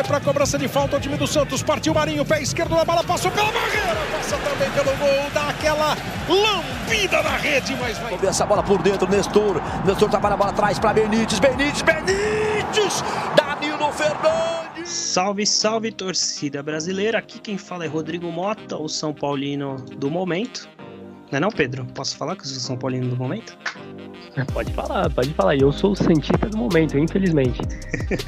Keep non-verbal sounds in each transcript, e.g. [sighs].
Vai para a cobrança de falta o time do Santos. Partiu Marinho, pé esquerdo na bola, passou pela barreira. Passa também pelo gol, dá aquela lambida na rede, mas vai. Vamos ver essa bola por dentro, Nestor. Nestor trabalha a bola atrás para Benítez. Benítez, Benítez! Danilo Fernandes! Salve, salve torcida brasileira. Aqui quem fala é Rodrigo Mota, o São Paulino do momento. Não é não, Pedro? Posso falar que eu sou São Paulino do momento? [laughs] Pode falar, pode falar. Eu sou o Santista do momento, infelizmente.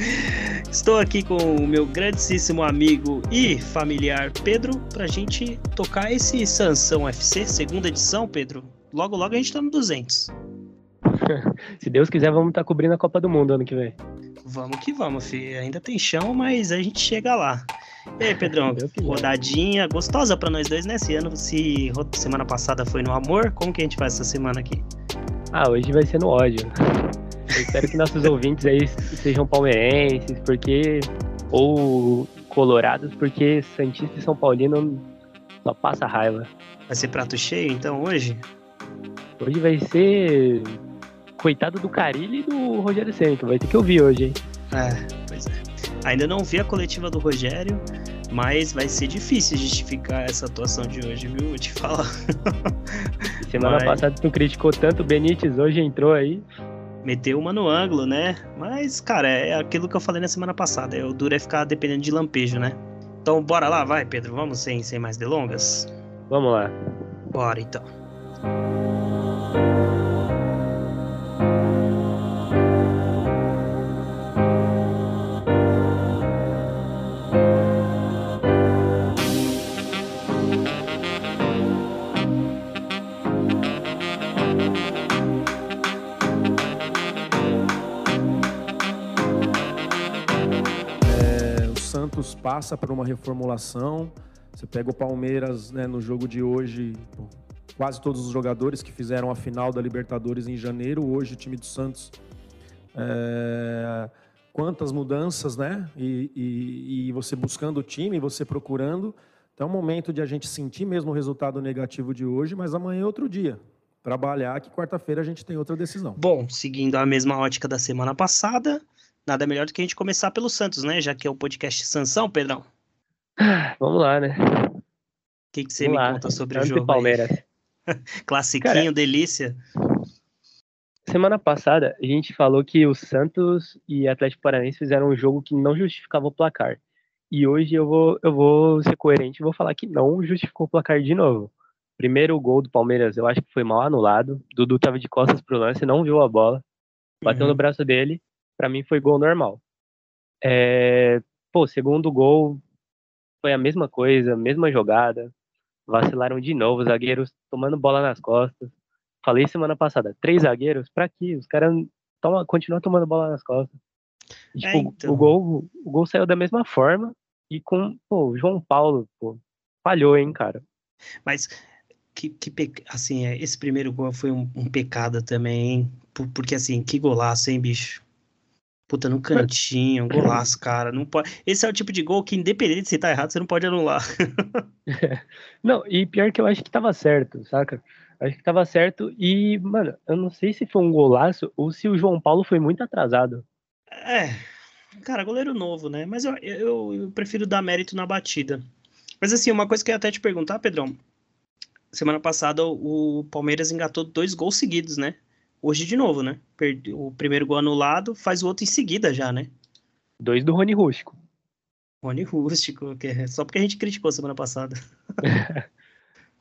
[laughs] Estou aqui com o meu grandíssimo amigo e familiar Pedro pra gente tocar esse Sansão FC, segunda edição, Pedro. Logo, logo a gente tá no 200. [laughs] Se Deus quiser, vamos estar tá cobrindo a Copa do Mundo ano que vem. Vamos que vamos, filho. Ainda tem chão, mas a gente chega lá. E aí, Pedrão, rodadinha gostosa para nós dois, né? Esse ano, se semana passada foi no amor, como que a gente faz essa semana aqui? Ah, hoje vai ser no ódio. Eu espero que nossos ouvintes aí sejam palmeirenses, porque. ou colorados, porque Santista e São Paulino só passa raiva. Vai ser prato cheio, então, hoje? Hoje vai ser. Coitado do Carilli e do Rogério Senna, vai ter que ouvir hoje, hein? É, pois é. Ainda não vi a coletiva do Rogério, mas vai ser difícil justificar essa atuação de hoje, viu? Vou te falar. [laughs] Semana mas... passada tu criticou tanto o Benítez, hoje entrou aí. Meteu uma no ângulo, né? Mas, cara, é aquilo que eu falei na semana passada. É, o duro é ficar dependendo de lampejo, né? Então, bora lá, vai, Pedro. Vamos sem, sem mais delongas? Vamos lá. Bora, então. Passa por uma reformulação. Você pega o Palmeiras né, no jogo de hoje, quase todos os jogadores que fizeram a final da Libertadores em janeiro. Hoje o time do Santos. É... Quantas mudanças, né? E, e, e, você buscando o time, você procurando. Então é um momento de a gente sentir mesmo o resultado negativo de hoje, mas amanhã é outro dia. Trabalhar que quarta-feira a gente tem outra decisão. Bom, seguindo a mesma ótica da semana passada, nada melhor do que a gente começar pelo Santos, né? Já que é o podcast Sansão, Pedrão. [sighs] Vamos lá, né? O que, que você Vamos me lá. conta sobre Santos o jogo? Palmeiras. [laughs] Classiquinho, Cara, delícia. Semana passada, a gente falou que o Santos e Atlético Paranaense fizeram um jogo que não justificava o placar. E hoje eu vou, eu vou ser coerente e vou falar que não justificou o placar de novo. Primeiro gol do Palmeiras, eu acho que foi mal anulado. Dudu tava de costas pro lance, não viu a bola. Bateu uhum. no braço dele para mim foi gol normal. É, pô, segundo gol foi a mesma coisa, mesma jogada. Vacilaram de novo, zagueiros tomando bola nas costas. Falei semana passada, três zagueiros, pra quê? Os caras toma, continuam tomando bola nas costas. E, tipo, é, então. o, gol, o gol saiu da mesma forma e com, pô, o João Paulo, pô, falhou, hein, cara. Mas que, que assim, é, esse primeiro gol foi um, um pecado também, hein? Porque assim, que golaço, hein, bicho? Puta, no cantinho, [clears throat] golaço, cara. Não pode... Esse é o tipo de gol que, independente de se tá errado, você não pode anular. [laughs] não, e pior que eu acho que tava certo, saca? Acho que tava certo. E, mano, eu não sei se foi um golaço ou se o João Paulo foi muito atrasado. É, cara, goleiro novo, né? Mas eu, eu, eu prefiro dar mérito na batida. Mas assim, uma coisa que eu ia até te perguntar, Pedrão. Semana passada o Palmeiras engatou dois gols seguidos, né? Hoje de novo, né? Perdeu o primeiro gol anulado, faz o outro em seguida já, né? Dois do Rony Rústico. Rony Rústico, que é só porque a gente criticou semana passada. [laughs]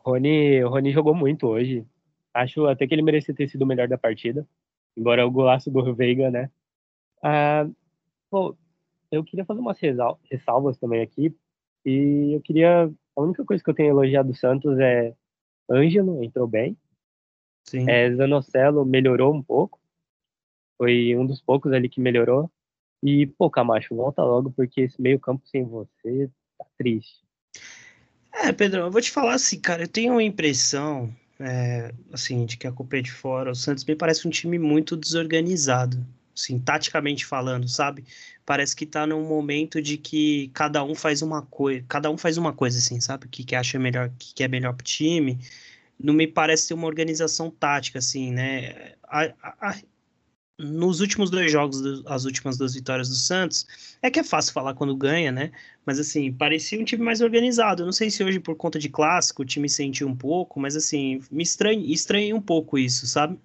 Rony, o Rony jogou muito hoje. Acho até que ele merecia ter sido o melhor da partida. Embora o golaço do Veiga, né? Ah, pô, eu queria fazer umas ressalvas também aqui. E eu queria. A única coisa que eu tenho elogiado do Santos é Ângelo, entrou bem. Sim. É, Zanocelo melhorou um pouco. Foi um dos poucos ali que melhorou. E, pô, Camacho, volta logo, porque esse meio campo sem você tá triste. É, Pedro, eu vou te falar assim, cara, eu tenho uma impressão, é, assim, de que a culpa é de fora. O Santos me parece um time muito desorganizado, assim, taticamente falando, sabe? Parece que tá num momento de que cada um faz uma coisa, cada um faz uma coisa, assim, sabe? O que, que acha melhor, que, que é melhor pro time não me parece ser uma organização tática, assim, né? A, a, nos últimos dois jogos, as últimas duas vitórias do Santos, é que é fácil falar quando ganha, né? Mas assim, parecia um time mais organizado. Eu não sei se hoje, por conta de clássico, o time sentiu um pouco, mas assim, me estranhei, estranhei um pouco isso, sabe?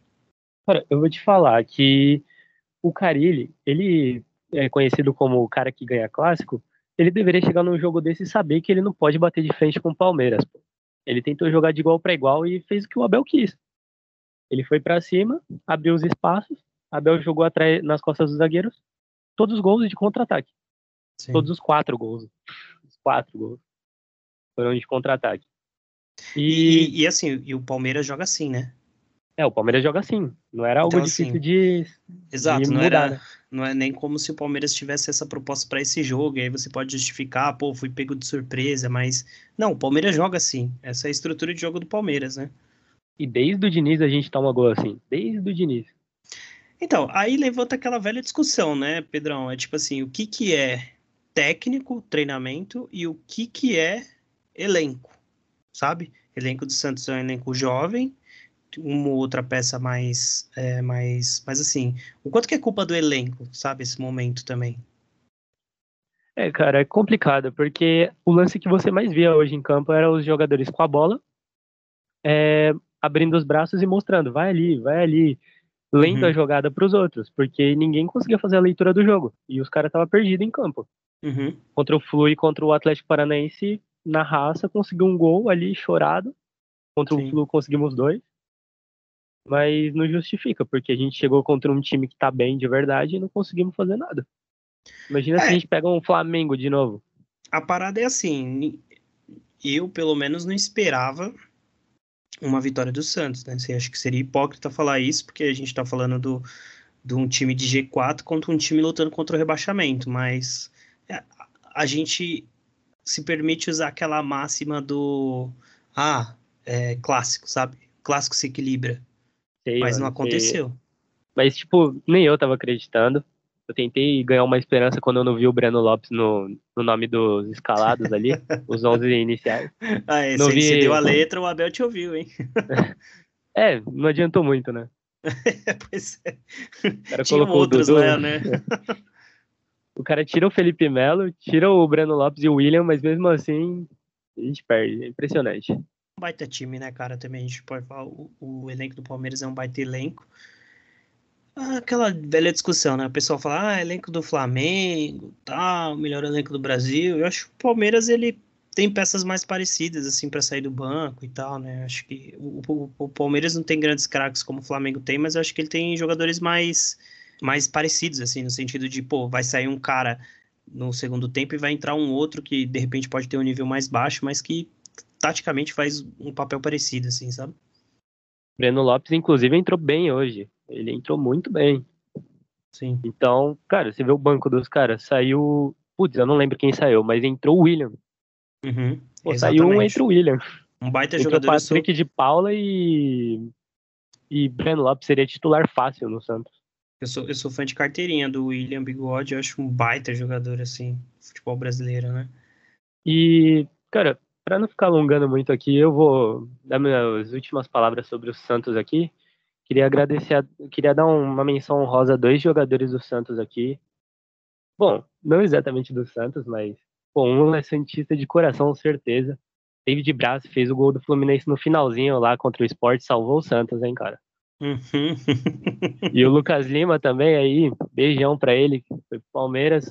Cara, eu vou te falar que o Carilli, ele é conhecido como o cara que ganha clássico, ele deveria chegar num jogo desse e saber que ele não pode bater de frente com o Palmeiras. Pô. Ele tentou jogar de igual para igual e fez o que o Abel quis. Ele foi para cima, abriu os espaços, Abel jogou atrás nas costas dos zagueiros, todos os gols de contra-ataque. Todos os quatro gols. Os quatro gols foram de contra-ataque. E... e, e assim, e o Palmeiras joga assim, né? É, o Palmeiras joga assim. Não era algo então, difícil assim, de. Exato, de não, mudar, era, né? não é nem como se o Palmeiras tivesse essa proposta para esse jogo. E aí você pode justificar, pô, fui pego de surpresa, mas. Não, o Palmeiras joga assim. Essa é a estrutura de jogo do Palmeiras, né? E desde o Diniz a gente toma gol assim. Desde o Diniz. Então, aí levanta aquela velha discussão, né, Pedrão? É tipo assim, o que, que é técnico, treinamento, e o que, que é elenco, sabe? Elenco do Santos é um elenco jovem, uma outra peça mais, é, mais, mais assim, o quanto que é culpa do elenco, sabe, esse momento também? É, cara, é complicado, porque o lance que você mais via hoje em campo era os jogadores com a bola, é, abrindo os braços e mostrando, vai ali, vai ali, lendo uhum. a jogada para os outros, porque ninguém conseguia fazer a leitura do jogo, e os caras estavam perdidos em campo. Uhum. Contra o Flu e contra o Atlético Paranaense, na raça, conseguiu um gol ali, chorado, contra Sim. o Flu conseguimos dois, mas não justifica, porque a gente chegou contra um time que tá bem de verdade e não conseguimos fazer nada. Imagina é. se a gente pega um Flamengo de novo. A parada é assim, eu pelo menos não esperava uma vitória do Santos, né? Você acha que seria hipócrita falar isso, porque a gente tá falando do, de um time de G4 contra um time lutando contra o rebaixamento, mas é, a gente se permite usar aquela máxima do ah, é, clássico, sabe? Clássico se equilibra. Sei, mas não aconteceu. Sei. Mas, tipo, nem eu tava acreditando. Eu tentei ganhar uma esperança quando eu não vi o Breno Lopes no, no nome dos escalados ali, [laughs] os 11 iniciais. Ah, é, não vi... você deu a letra, o Abel te ouviu, hein? [laughs] é, não adiantou muito, né? [laughs] pois é. O cara Tinha colocou outros o Dudu. Lá, né? o cara tira o Felipe Melo, tira o Breno Lopes e o William, mas mesmo assim a gente perde. É impressionante baita time, né, cara? Também a gente pode falar, o, o elenco do Palmeiras é um baita elenco. Aquela velha discussão, né? O pessoal fala, ah, elenco do Flamengo, tal, melhor elenco do Brasil. Eu acho que o Palmeiras, ele tem peças mais parecidas, assim, para sair do banco e tal, né? Acho que o, o, o, Palmeiras não tem grandes craques como o Flamengo tem, mas acho que ele tem jogadores mais, mais parecidos, assim, no sentido de, pô, vai sair um cara no segundo tempo e vai entrar um outro que, de repente, pode ter um nível mais baixo, mas que taticamente faz um papel parecido, assim, sabe? Breno Lopes, inclusive, entrou bem hoje. Ele entrou muito bem. Sim. Então, cara, você vê o banco dos caras, saiu. Putz, eu não lembro quem saiu, mas entrou o William. Uhum, Pô, saiu um entre o William. Um baita entrou jogador. Patrick sou... de Paula e. E Breno Lopes seria titular fácil no Santos. Eu sou, eu sou fã de carteirinha do William Bigode, eu acho um baita jogador, assim, futebol brasileiro, né? E, cara, para não ficar alongando muito aqui, eu vou dar minhas últimas palavras sobre o Santos aqui. Queria agradecer, a, queria dar uma menção honrosa a dois jogadores do Santos aqui. Bom, não exatamente do Santos, mas bom, um é Santista de coração, certeza. David Braz fez o gol do Fluminense no finalzinho lá contra o Sport, salvou o Santos, hein, cara. Uhum. [laughs] e o Lucas Lima também aí, beijão para ele, foi pro Palmeiras,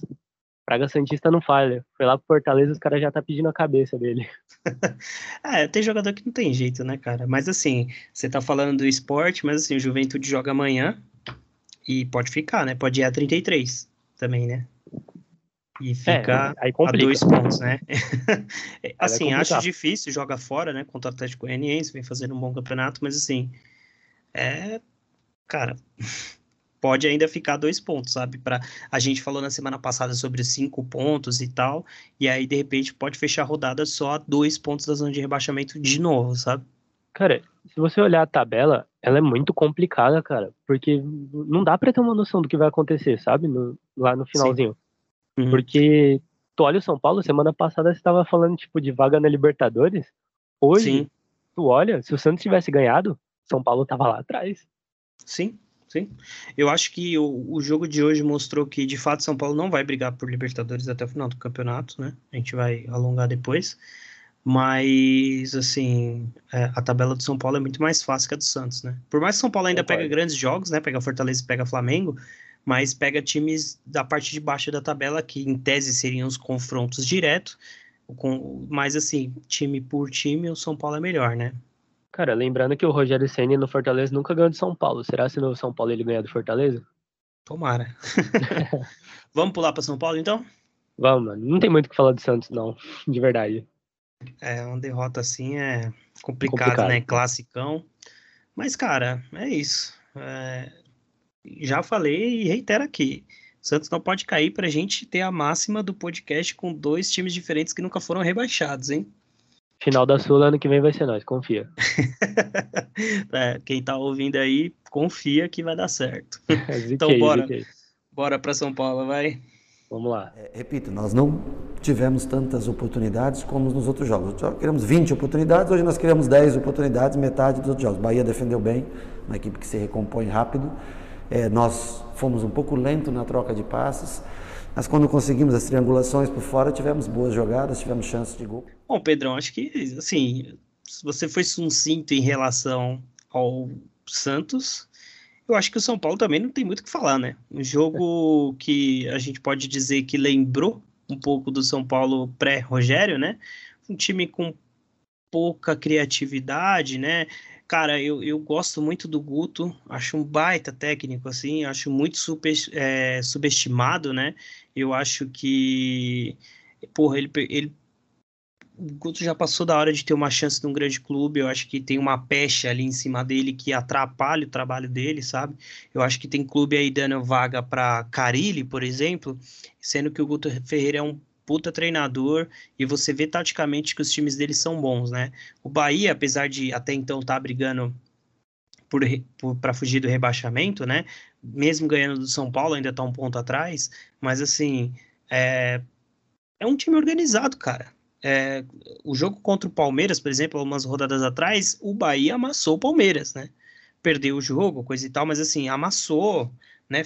Praga Santista não falha. Foi lá pro Fortaleza, os caras já tá pedindo a cabeça dele. [laughs] é, tem jogador que não tem jeito, né, cara? Mas assim, você tá falando do esporte, mas assim, o Juventude joga amanhã e pode ficar, né? Pode ir a 33 também, né? E é, ficar é, a dois pontos, né? [laughs] assim, acho difícil, joga fora, né? Contra o Atlético Goianiense, vem fazendo um bom campeonato, mas assim, é. Cara, pode ainda ficar dois pontos, sabe? Para a gente falou na semana passada sobre cinco pontos e tal, e aí de repente pode fechar a rodada só a dois pontos da zona de rebaixamento de novo, sabe? Cara, se você olhar a tabela, ela é muito complicada, cara, porque não dá para ter uma noção do que vai acontecer, sabe? No, lá no finalzinho. Uhum. Porque tu olha o São Paulo, semana passada você estava falando tipo de vaga na Libertadores. Hoje, Sim. tu olha, se o Santos tivesse ganhado, São Paulo tava lá atrás. Sim, sim. Eu acho que o, o jogo de hoje mostrou que, de fato, São Paulo não vai brigar por Libertadores até o final do campeonato, né? A gente vai alongar depois. Mas, assim, é, a tabela do São Paulo é muito mais fácil que a do Santos, né? Por mais que São Paulo ainda Concordo. pega grandes jogos, né? Pega Fortaleza e pega Flamengo, mas pega times da parte de baixo da tabela, que em tese seriam os confrontos diretos. Com, mas, assim, time por time, o São Paulo é melhor, né? Cara, lembrando que o Rogério Senna no Fortaleza nunca ganhou de São Paulo. Será se no São Paulo ele ganha do Fortaleza? Tomara. [laughs] [laughs] Vamos pular para São Paulo então? Vamos, mano. Não tem muito o que falar do Santos, não. [laughs] De verdade. É, uma derrota assim é complicado, complicado. né? Classicão. Mas, cara, é isso. É... Já falei e reitero aqui. Santos não pode cair pra gente ter a máxima do podcast com dois times diferentes que nunca foram rebaixados, hein? Final da Sul ano que vem vai ser nós, confia. [laughs] é, quem tá ouvindo aí, confia que vai dar certo. [laughs] então bora. Bora para São Paulo, vai. Vamos lá. É, repito, nós não tivemos tantas oportunidades como nos outros jogos. Nós queremos 20 oportunidades, hoje nós queremos 10 oportunidades, metade dos outros jogos. Bahia defendeu bem, uma equipe que se recompõe rápido. É, nós fomos um pouco lento na troca de passes. Mas quando conseguimos as triangulações por fora, tivemos boas jogadas, tivemos chances de gol. Bom, Pedrão, acho que, assim, você foi sucinto em relação ao Santos, eu acho que o São Paulo também não tem muito o que falar, né? Um jogo que a gente pode dizer que lembrou um pouco do São Paulo pré-Rogério, né? Um time com pouca criatividade, né? Cara, eu, eu gosto muito do Guto, acho um baita técnico, assim, acho muito super, é, subestimado, né? Eu acho que, porra, ele, ele o Guto já passou da hora de ter uma chance num grande clube. Eu acho que tem uma pecha ali em cima dele que atrapalha o trabalho dele, sabe? Eu acho que tem clube aí dando vaga para Carilli, por exemplo, sendo que o Guto Ferreira é um puta treinador e você vê taticamente que os times dele são bons, né? O Bahia, apesar de até então estar tá brigando para fugir do rebaixamento, né? Mesmo ganhando do São Paulo, ainda está um ponto atrás, mas assim, é, é um time organizado, cara. É, o jogo contra o Palmeiras, por exemplo, algumas rodadas atrás, o Bahia amassou o Palmeiras, né? Perdeu o jogo, coisa e tal, mas assim, amassou, né?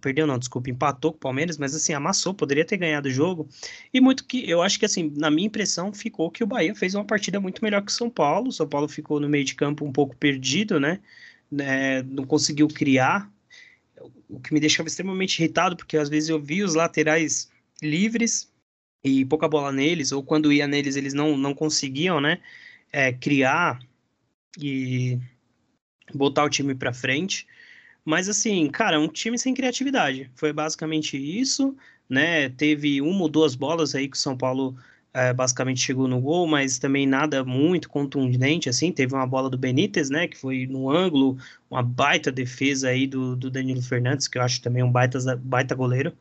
Perdeu não, desculpa, empatou com o Palmeiras, mas assim, amassou, poderia ter ganhado o jogo. E muito que, eu acho que assim, na minha impressão, ficou que o Bahia fez uma partida muito melhor que o São Paulo. O São Paulo ficou no meio de campo um pouco perdido, né? né? Não conseguiu criar, o que me deixava extremamente irritado, porque às vezes eu vi os laterais livres e pouca bola neles, ou quando ia neles eles não, não conseguiam, né, é, criar e botar o time para frente. Mas assim, cara, um time sem criatividade. Foi basicamente isso, né? Teve uma ou duas bolas aí que o São Paulo é, basicamente chegou no gol, mas também nada muito contundente, assim. Teve uma bola do Benítez, né? Que foi no ângulo, uma baita defesa aí do, do Danilo Fernandes, que eu acho também um baita, baita goleiro.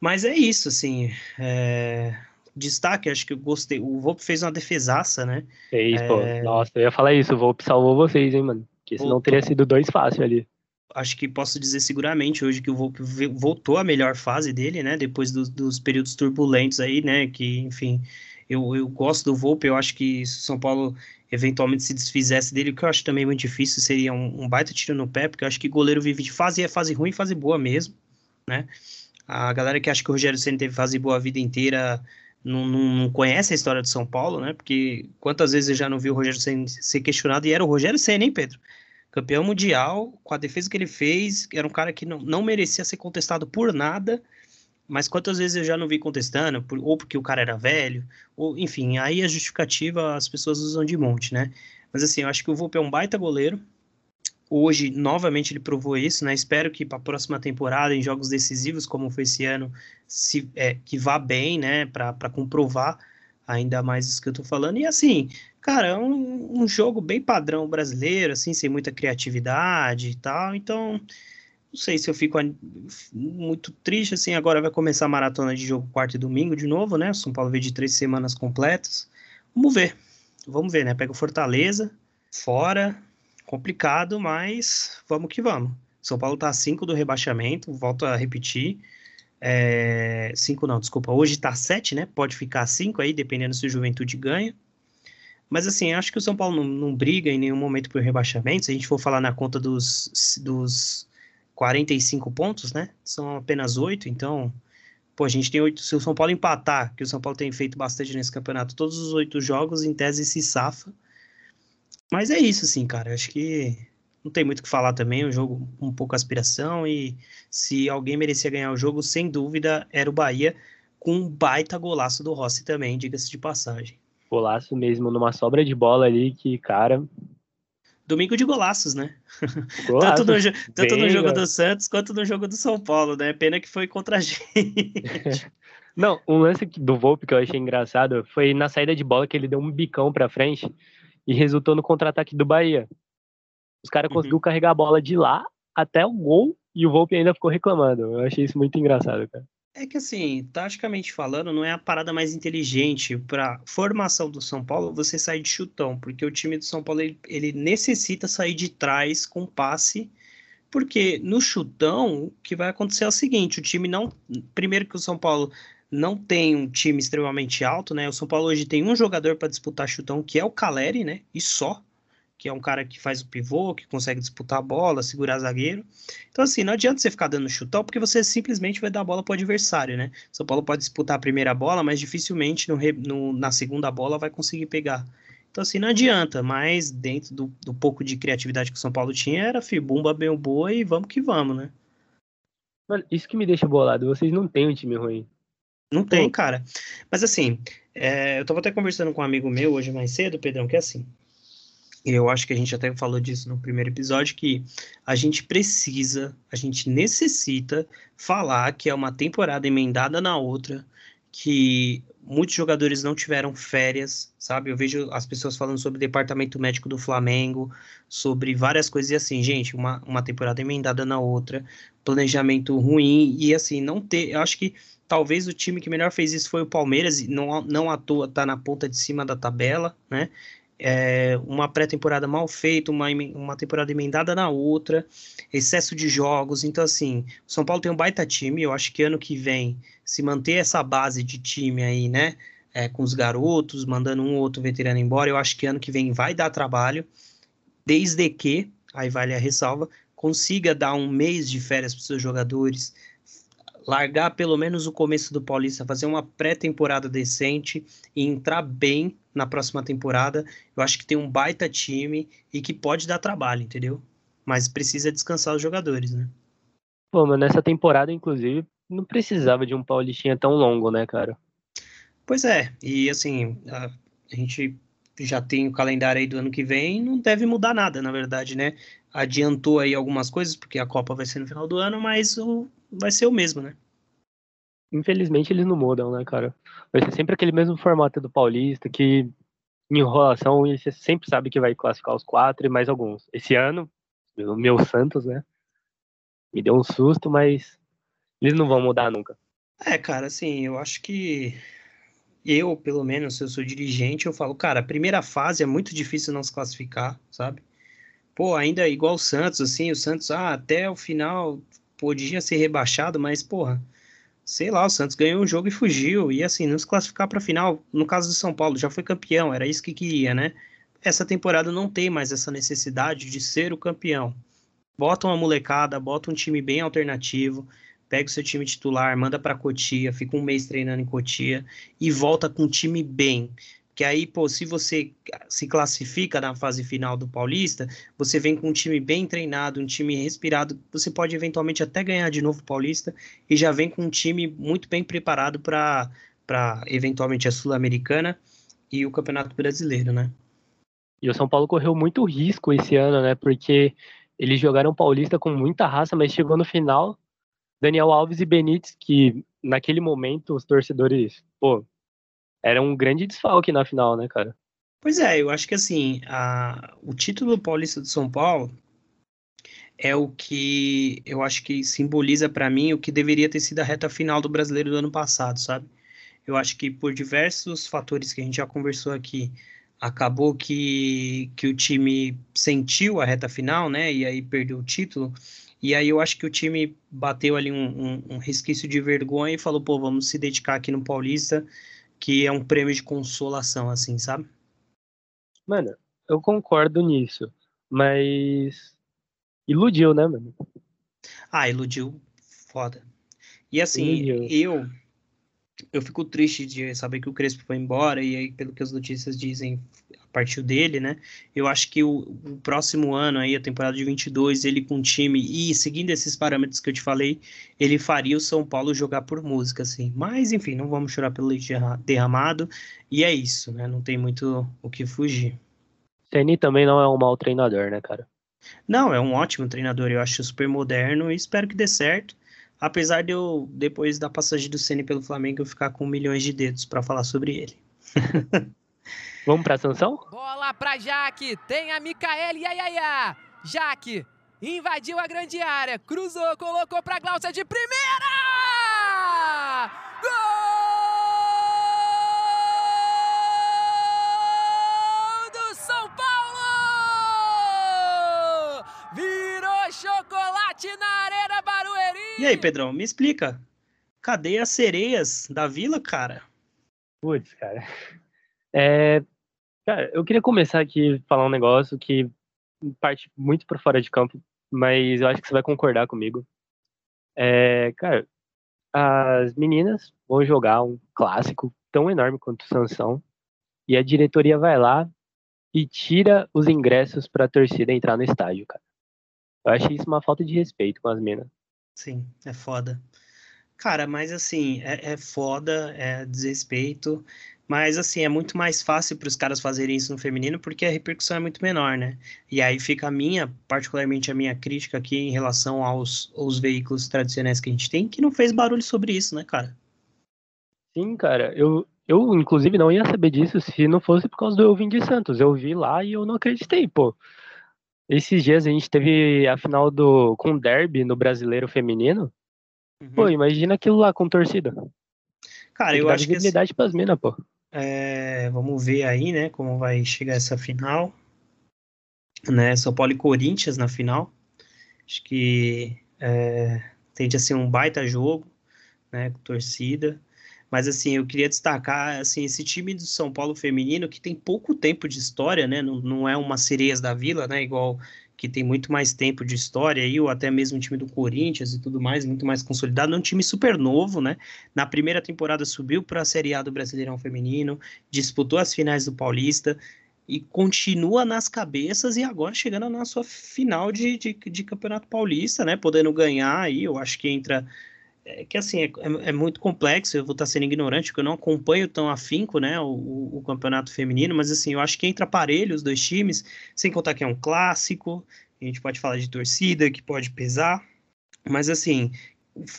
Mas é isso, assim. É... Destaque, acho que eu gostei. O Volpe fez uma defesaça, né? Fez, é... pô. Nossa, eu ia falar isso. O Volpe salvou vocês, hein, mano? Porque senão Voltou. teria sido dois fácil ali. Acho que posso dizer seguramente hoje que o Volpe voltou à melhor fase dele, né? Depois do, dos períodos turbulentos aí, né? Que, enfim, eu, eu gosto do Volpe. Eu acho que se o São Paulo eventualmente se desfizesse dele, o que eu acho também muito difícil, seria um, um baita tiro no pé, porque eu acho que goleiro vive de fase é fase ruim fase boa mesmo, né? A galera que acha que o Rogério Senna teve fase boa a vida inteira não, não, não, conhece a história de São Paulo, né? Porque quantas vezes eu já não vi o Rogério Senna ser questionado e era o Rogério Senna, hein, Pedro? Campeão mundial, com a defesa que ele fez, era um cara que não, não merecia ser contestado por nada, mas quantas vezes eu já não vi contestando, por, ou porque o cara era velho, ou enfim, aí a justificativa as pessoas usam de monte, né? Mas assim, eu acho que o Volpe é um baita goleiro, Hoje, novamente, ele provou isso, né? Espero que para a próxima temporada, em jogos decisivos, como foi esse ano, se, é, que vá bem, né? Para comprovar ainda mais isso que eu tô falando. E assim, cara, é um, um jogo bem padrão brasileiro, assim, sem muita criatividade e tal. Então, não sei se eu fico muito triste, assim, agora vai começar a maratona de jogo quarto e domingo de novo, né? O São Paulo veio de três semanas completas. Vamos ver. Vamos ver, né? Pega o Fortaleza, fora, complicado, mas vamos que vamos. São Paulo está a 5 do rebaixamento, volto a repetir. 5 é, não, desculpa, hoje está 7, né? Pode ficar 5 aí, dependendo se o Juventude ganha. Mas assim, acho que o São Paulo não, não briga em nenhum momento por rebaixamento. Se a gente for falar na conta dos, dos 45 pontos, né? São apenas oito, então. Pô, a gente tem oito. Se o São Paulo empatar, que o São Paulo tem feito bastante nesse campeonato, todos os oito jogos, em tese, se safa. Mas é isso, assim, cara. Acho que não tem muito o que falar também. Um jogo um pouco aspiração. E se alguém merecia ganhar o jogo, sem dúvida, era o Bahia, com um baita golaço do Rossi também, diga-se de passagem. Golaço mesmo, numa sobra de bola ali, que, cara, domingo de golaços, né? Golaço, [laughs] tanto no, tanto no jogo do Santos quanto no jogo do São Paulo, né? Pena que foi contra a [laughs] gente. [laughs] Não, um lance do Volpe que eu achei engraçado foi na saída de bola que ele deu um bicão pra frente e resultou no contra-ataque do Bahia. Os caras uhum. conseguiram carregar a bola de lá até o gol e o Volpe ainda ficou reclamando. Eu achei isso muito engraçado, cara. É que assim, taticamente falando, não é a parada mais inteligente para formação do São Paulo você sair de chutão, porque o time do São Paulo ele, ele necessita sair de trás com passe, porque no chutão o que vai acontecer é o seguinte, o time não, primeiro que o São Paulo não tem um time extremamente alto, né? O São Paulo hoje tem um jogador para disputar chutão, que é o Caleri, né? E só que é um cara que faz o pivô, que consegue disputar a bola, segurar zagueiro. Então, assim, não adianta você ficar dando chutão, porque você simplesmente vai dar a bola para o adversário, né? São Paulo pode disputar a primeira bola, mas dificilmente no, no, na segunda bola vai conseguir pegar. Então, assim, não adianta, mas dentro do, do pouco de criatividade que o São Paulo tinha, era fibumba bem boa e vamos que vamos, né? Mano, isso que me deixa bolado, vocês não têm um time ruim. Não tem, cara. Mas assim, é, eu tava até conversando com um amigo meu hoje mais cedo, Pedrão, que é assim, eu acho que a gente até falou disso no primeiro episódio, que a gente precisa, a gente necessita falar que é uma temporada emendada na outra, que muitos jogadores não tiveram férias, sabe? Eu vejo as pessoas falando sobre o departamento médico do Flamengo, sobre várias coisas e assim, gente, uma, uma temporada emendada na outra, planejamento ruim e assim, não ter. Eu acho que talvez o time que melhor fez isso foi o Palmeiras, e não, não à toa tá na ponta de cima da tabela, né? É, uma pré-temporada mal feita, uma, uma temporada emendada na outra, excesso de jogos. Então, assim, o São Paulo tem um baita time. Eu acho que ano que vem, se manter essa base de time aí, né? É, com os garotos, mandando um ou outro veterano embora, eu acho que ano que vem vai dar trabalho, desde que, aí vale a ressalva, consiga dar um mês de férias para os seus jogadores, largar pelo menos o começo do Paulista, fazer uma pré-temporada decente e entrar bem na próxima temporada. Eu acho que tem um baita time e que pode dar trabalho, entendeu? Mas precisa descansar os jogadores, né? Pô, mas nessa temporada, inclusive, não precisava de um Paulistinha tão longo, né, cara? Pois é, e assim, a, a gente já tem o calendário aí do ano que vem, não deve mudar nada, na verdade, né? Adiantou aí algumas coisas, porque a Copa vai ser no final do ano, mas o, vai ser o mesmo, né? Infelizmente eles não mudam, né, cara? Vai ser sempre aquele mesmo formato do Paulista, que em enrolação você sempre sabe que vai classificar os quatro e mais alguns. Esse ano, o meu Santos, né? Me deu um susto, mas eles não vão mudar nunca. É, cara, assim, eu acho que eu, pelo menos, se eu sou dirigente, eu falo, cara, a primeira fase é muito difícil não se classificar, sabe? Pô, ainda igual o Santos, assim, o Santos, ah, até o final podia ser rebaixado, mas, porra, sei lá, o Santos ganhou um jogo e fugiu. E assim, nos classificar para final, no caso do São Paulo, já foi campeão, era isso que queria, né? Essa temporada não tem mais essa necessidade de ser o campeão. Bota uma molecada, bota um time bem alternativo, pega o seu time titular, manda para Cotia, fica um mês treinando em Cotia e volta com um time bem. Que aí, pô, se você se classifica na fase final do Paulista, você vem com um time bem treinado, um time respirado, você pode eventualmente até ganhar de novo o Paulista e já vem com um time muito bem preparado para eventualmente a Sul-Americana e o Campeonato Brasileiro, né? E o São Paulo correu muito risco esse ano, né? Porque eles jogaram Paulista com muita raça, mas chegou no final, Daniel Alves e Benítez, que naquele momento os torcedores, pô, era um grande desfalque na final, né, cara? Pois é, eu acho que assim, a, o título paulista do São Paulo é o que eu acho que simboliza para mim o que deveria ter sido a reta final do brasileiro do ano passado, sabe? Eu acho que por diversos fatores que a gente já conversou aqui, acabou que, que o time sentiu a reta final, né? E aí perdeu o título. E aí eu acho que o time bateu ali um, um, um resquício de vergonha e falou, pô, vamos se dedicar aqui no Paulista que é um prêmio de consolação, assim, sabe? Mano, eu concordo nisso, mas iludiu, né, mano? Ah, iludiu, foda. E assim, iludiu. eu eu fico triste de saber que o Crespo foi embora, e aí, pelo que as notícias dizem, partiu dele, né? Eu acho que o, o, próximo ano, aí, a temporada de 22, ele com o time, e seguindo esses parâmetros que eu te falei, ele faria o São Paulo jogar por música, assim. Mas, enfim, não vamos chorar pelo leite derramado, e é isso, né? Não tem muito o que fugir. Ceni também não é um mau treinador, né, cara? Não, é um ótimo treinador, eu acho super moderno e espero que dê certo. Apesar de eu, depois da passagem do Ceni pelo Flamengo, eu ficar com milhões de dedos para falar sobre ele. [laughs] Vamos pra sanção? Bola pra Jaque, tem a Micaele, ai, ai, ai. Jaque invadiu a grande área, cruzou, colocou pra Glaucia de primeira! E aí, Pedrão, me explica. Cadê as sereias da vila, cara? Putz, cara. É, cara, eu queria começar aqui falar um negócio que parte muito para fora de campo, mas eu acho que você vai concordar comigo. É, cara, as meninas vão jogar um clássico tão enorme quanto o Sansão e a diretoria vai lá e tira os ingressos para a torcida entrar no estádio, cara. Eu achei isso uma falta de respeito com as meninas. Sim, é foda. Cara, mas assim, é, é foda, é desrespeito. Mas, assim, é muito mais fácil para os caras fazerem isso no feminino porque a repercussão é muito menor, né? E aí fica a minha, particularmente a minha crítica aqui em relação aos, aos veículos tradicionais que a gente tem, que não fez barulho sobre isso, né, cara? Sim, cara. Eu, eu inclusive, não ia saber disso se não fosse por causa do Eu Vim de Santos. Eu vi lá e eu não acreditei, pô. Esses dias a gente teve a final do com derby no brasileiro feminino. Uhum. Pô, imagina aquilo lá com torcida. Cara, eu acho que. Visibilidade pras minas, pô. É, vamos ver aí, né, como vai chegar essa final. Né, São Paulo e Corinthians na final. Acho que é, tende a ser um baita jogo, né, com torcida. Mas assim, eu queria destacar assim esse time do São Paulo feminino que tem pouco tempo de história, né? Não, não é uma Sereias da Vila, né? Igual que tem muito mais tempo de história ou até mesmo o time do Corinthians e tudo mais, muito mais consolidado. É um time super novo, né? Na primeira temporada subiu para a Série A do Brasileirão Feminino, disputou as finais do Paulista e continua nas cabeças e agora chegando na sua final de, de, de Campeonato Paulista, né? Podendo ganhar aí, eu acho que entra é que assim, é, é, é, muito complexo, eu vou estar sendo ignorante, porque eu não acompanho tão afinco, né, o, o, campeonato feminino, mas assim, eu acho que entra aparelho os dois times, sem contar que é um clássico, a gente pode falar de torcida, que pode pesar, mas assim,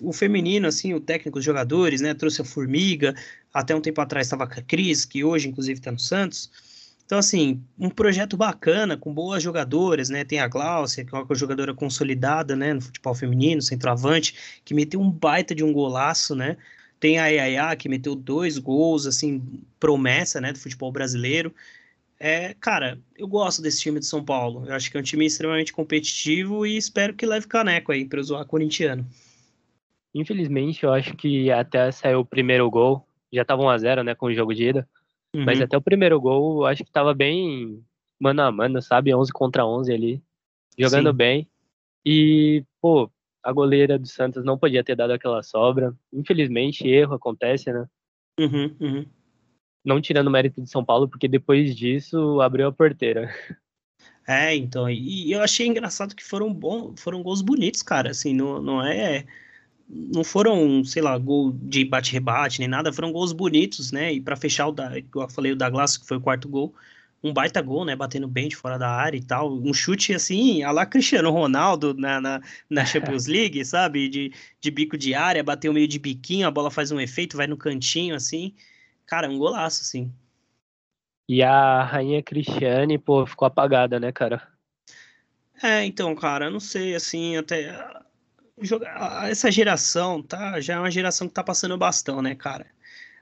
o, feminino, assim, o técnico, os jogadores, né, trouxe a Formiga, até um tempo atrás estava com a Cris, que hoje, inclusive, está no Santos, então, assim, um projeto bacana, com boas jogadoras, né? Tem a Glaucia, que é uma jogadora consolidada, né? No futebol feminino, centroavante, que meteu um baita de um golaço, né? Tem a Yaya, que meteu dois gols, assim, promessa, né? Do futebol brasileiro. É, cara, eu gosto desse time de São Paulo. Eu acho que é um time extremamente competitivo e espero que leve caneco aí para zoar corintiano. Infelizmente, eu acho que até saiu o primeiro gol, já tava 1 a 0 né, com o jogo de ida. Uhum. Mas até o primeiro gol, acho que tava bem mano a mano, sabe? 11 contra 11 ali, jogando Sim. bem. E, pô, a goleira do Santos não podia ter dado aquela sobra. Infelizmente, erro acontece, né? Uhum, uhum. Não tirando o mérito de São Paulo, porque depois disso abriu a porteira. É, então, e eu achei engraçado que foram bons, foram gols bonitos, cara, assim, não, não é não foram, sei lá, gol de bate-rebate nem nada, foram gols bonitos, né? E para fechar o da, eu falei o da Glass, que foi o quarto gol, um baita gol, né? Batendo bem de fora da área e tal, um chute assim, a lá Cristiano Ronaldo na, na, na Champions League, sabe? De, de bico de área, bateu meio de biquinho, a bola faz um efeito, vai no cantinho assim. Cara, um golaço, assim. E a rainha Cristiane, pô, ficou apagada, né, cara? É, então, cara, eu não sei, assim, até essa geração, tá? Já é uma geração que tá passando bastão, né, cara?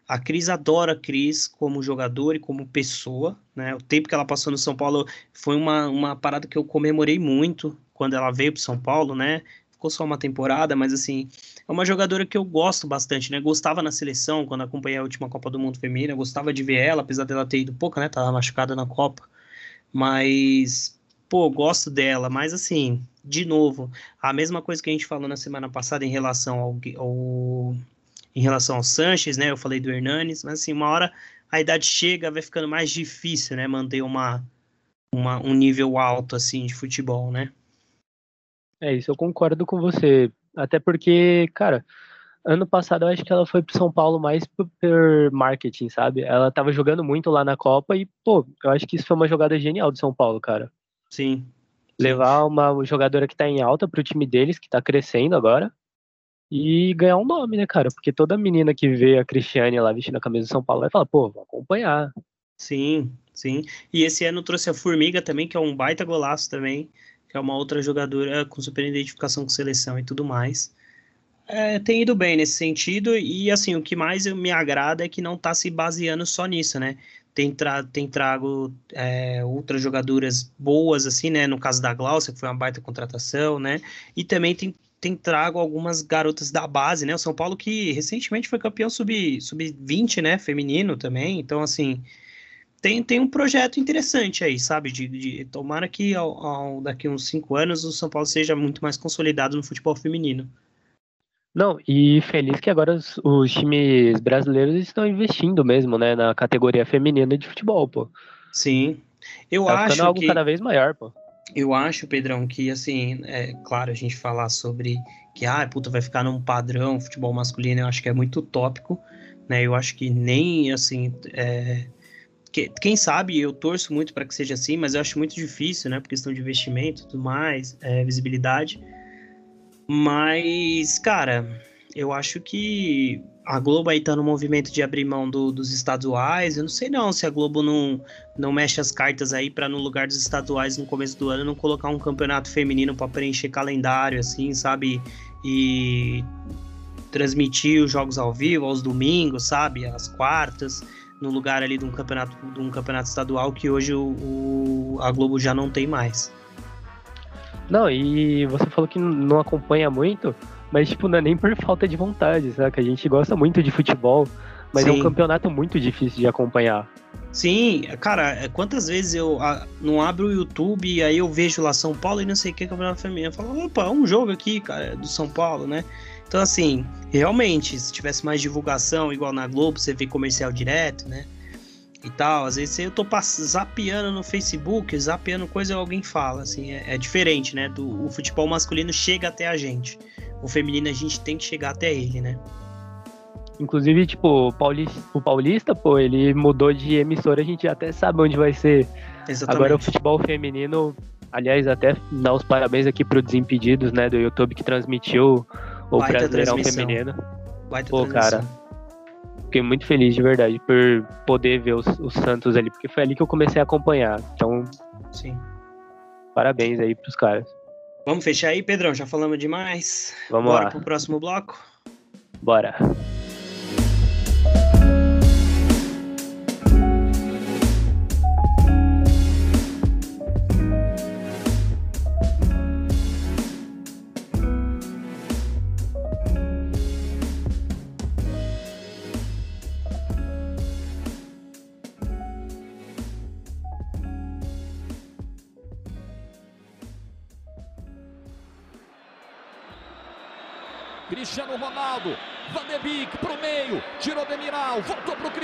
A Cris adora a Cris como jogador e como pessoa, né? O tempo que ela passou no São Paulo foi uma, uma parada que eu comemorei muito quando ela veio pro São Paulo, né? Ficou só uma temporada, mas assim, é uma jogadora que eu gosto bastante, né? Gostava na seleção, quando acompanhei a última Copa do Mundo Feminina, gostava de ver ela, apesar dela ter ido pouco, né? Tava machucada na Copa. Mas, pô, gosto dela. Mas assim, de novo, a mesma coisa que a gente falou na semana passada em relação ao, ao em relação ao Sanches, né? Eu falei do Hernanes, mas assim, uma hora a idade chega, vai ficando mais difícil, né? Manter uma, uma, um nível alto, assim, de futebol, né? É isso, eu concordo com você. Até porque, cara, ano passado eu acho que ela foi pro São Paulo mais por marketing, sabe? Ela tava jogando muito lá na Copa e, pô, eu acho que isso foi uma jogada genial do São Paulo, cara. Sim. Levar uma jogadora que tá em alta pro time deles, que tá crescendo agora, e ganhar um nome, né, cara? Porque toda menina que vê a Cristiane lá vestindo a camisa do São Paulo vai falar, pô, vou acompanhar. Sim, sim. E esse ano trouxe a Formiga também, que é um baita golaço também, que é uma outra jogadora com super identificação com seleção e tudo mais. É, tem ido bem nesse sentido, e assim, o que mais me agrada é que não tá se baseando só nisso, né? Tem, tra tem trago é, outras jogadoras boas, assim, né? No caso da Glaucia, que foi uma baita contratação, né? E também tem tem trago algumas garotas da base, né? O São Paulo que recentemente foi campeão sub-20, sub né? Feminino também. Então, assim, tem, tem um projeto interessante aí, sabe? De, de tomara que ao, ao, daqui uns cinco anos o São Paulo seja muito mais consolidado no futebol feminino. Não, e feliz que agora os, os times brasileiros estão investindo mesmo, né? Na categoria feminina de futebol, pô. Sim. Eu tá acho algo que... cada vez maior, pô eu acho, Pedrão, que assim, é claro, a gente falar sobre que, ah, puta, vai ficar num padrão futebol masculino, eu acho que é muito utópico, né? Eu acho que nem, assim, é, que, quem sabe, eu torço muito para que seja assim, mas eu acho muito difícil, né? Por questão de investimento e tudo mais, é, visibilidade. Mas, cara, eu acho que a Globo aí tá no movimento de abrir mão do, dos estaduais. Eu não sei não se a Globo não, não mexe as cartas aí para no lugar dos estaduais no começo do ano não colocar um campeonato feminino para preencher calendário assim, sabe? E transmitir os jogos ao vivo aos domingos, sabe? Às quartas, no lugar ali de um campeonato de um campeonato estadual que hoje o, o a Globo já não tem mais. Não, e você falou que não acompanha muito, mas, tipo, não é nem por falta de vontade, sabe? A gente gosta muito de futebol, mas Sim. é um campeonato muito difícil de acompanhar. Sim, cara, é, quantas vezes eu a, não abro o YouTube e aí eu vejo lá São Paulo e não sei o que, campeonato feminino. Eu falo, opa, é um jogo aqui, cara, do São Paulo, né? Então, assim, realmente, se tivesse mais divulgação, igual na Globo, você vê comercial direto, né? E tal, às vezes eu tô zapeando no Facebook, zapeando coisa e alguém fala, assim, é, é diferente, né? Do, o futebol masculino chega até a gente o feminino a gente tem que chegar até ele, né? Inclusive, tipo, o Paulista, o Paulista, pô, ele mudou de emissora, a gente até sabe onde vai ser. Exatamente. Agora o futebol feminino, aliás, até dar os parabéns aqui pro Desimpedidos, né, do YouTube que transmitiu o Baita Brasileirão Feminino. Baita pô, cara, fiquei muito feliz de verdade por poder ver os, os Santos ali, porque foi ali que eu comecei a acompanhar. Então, Sim. parabéns aí pros caras. Vamos fechar aí, Pedrão? Já falamos demais. Vamos Bora lá. pro próximo bloco? Bora.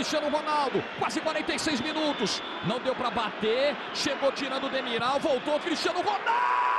Cristiano Ronaldo, quase 46 minutos, não deu para bater, chegou tirando Demiral, voltou Cristiano Ronaldo!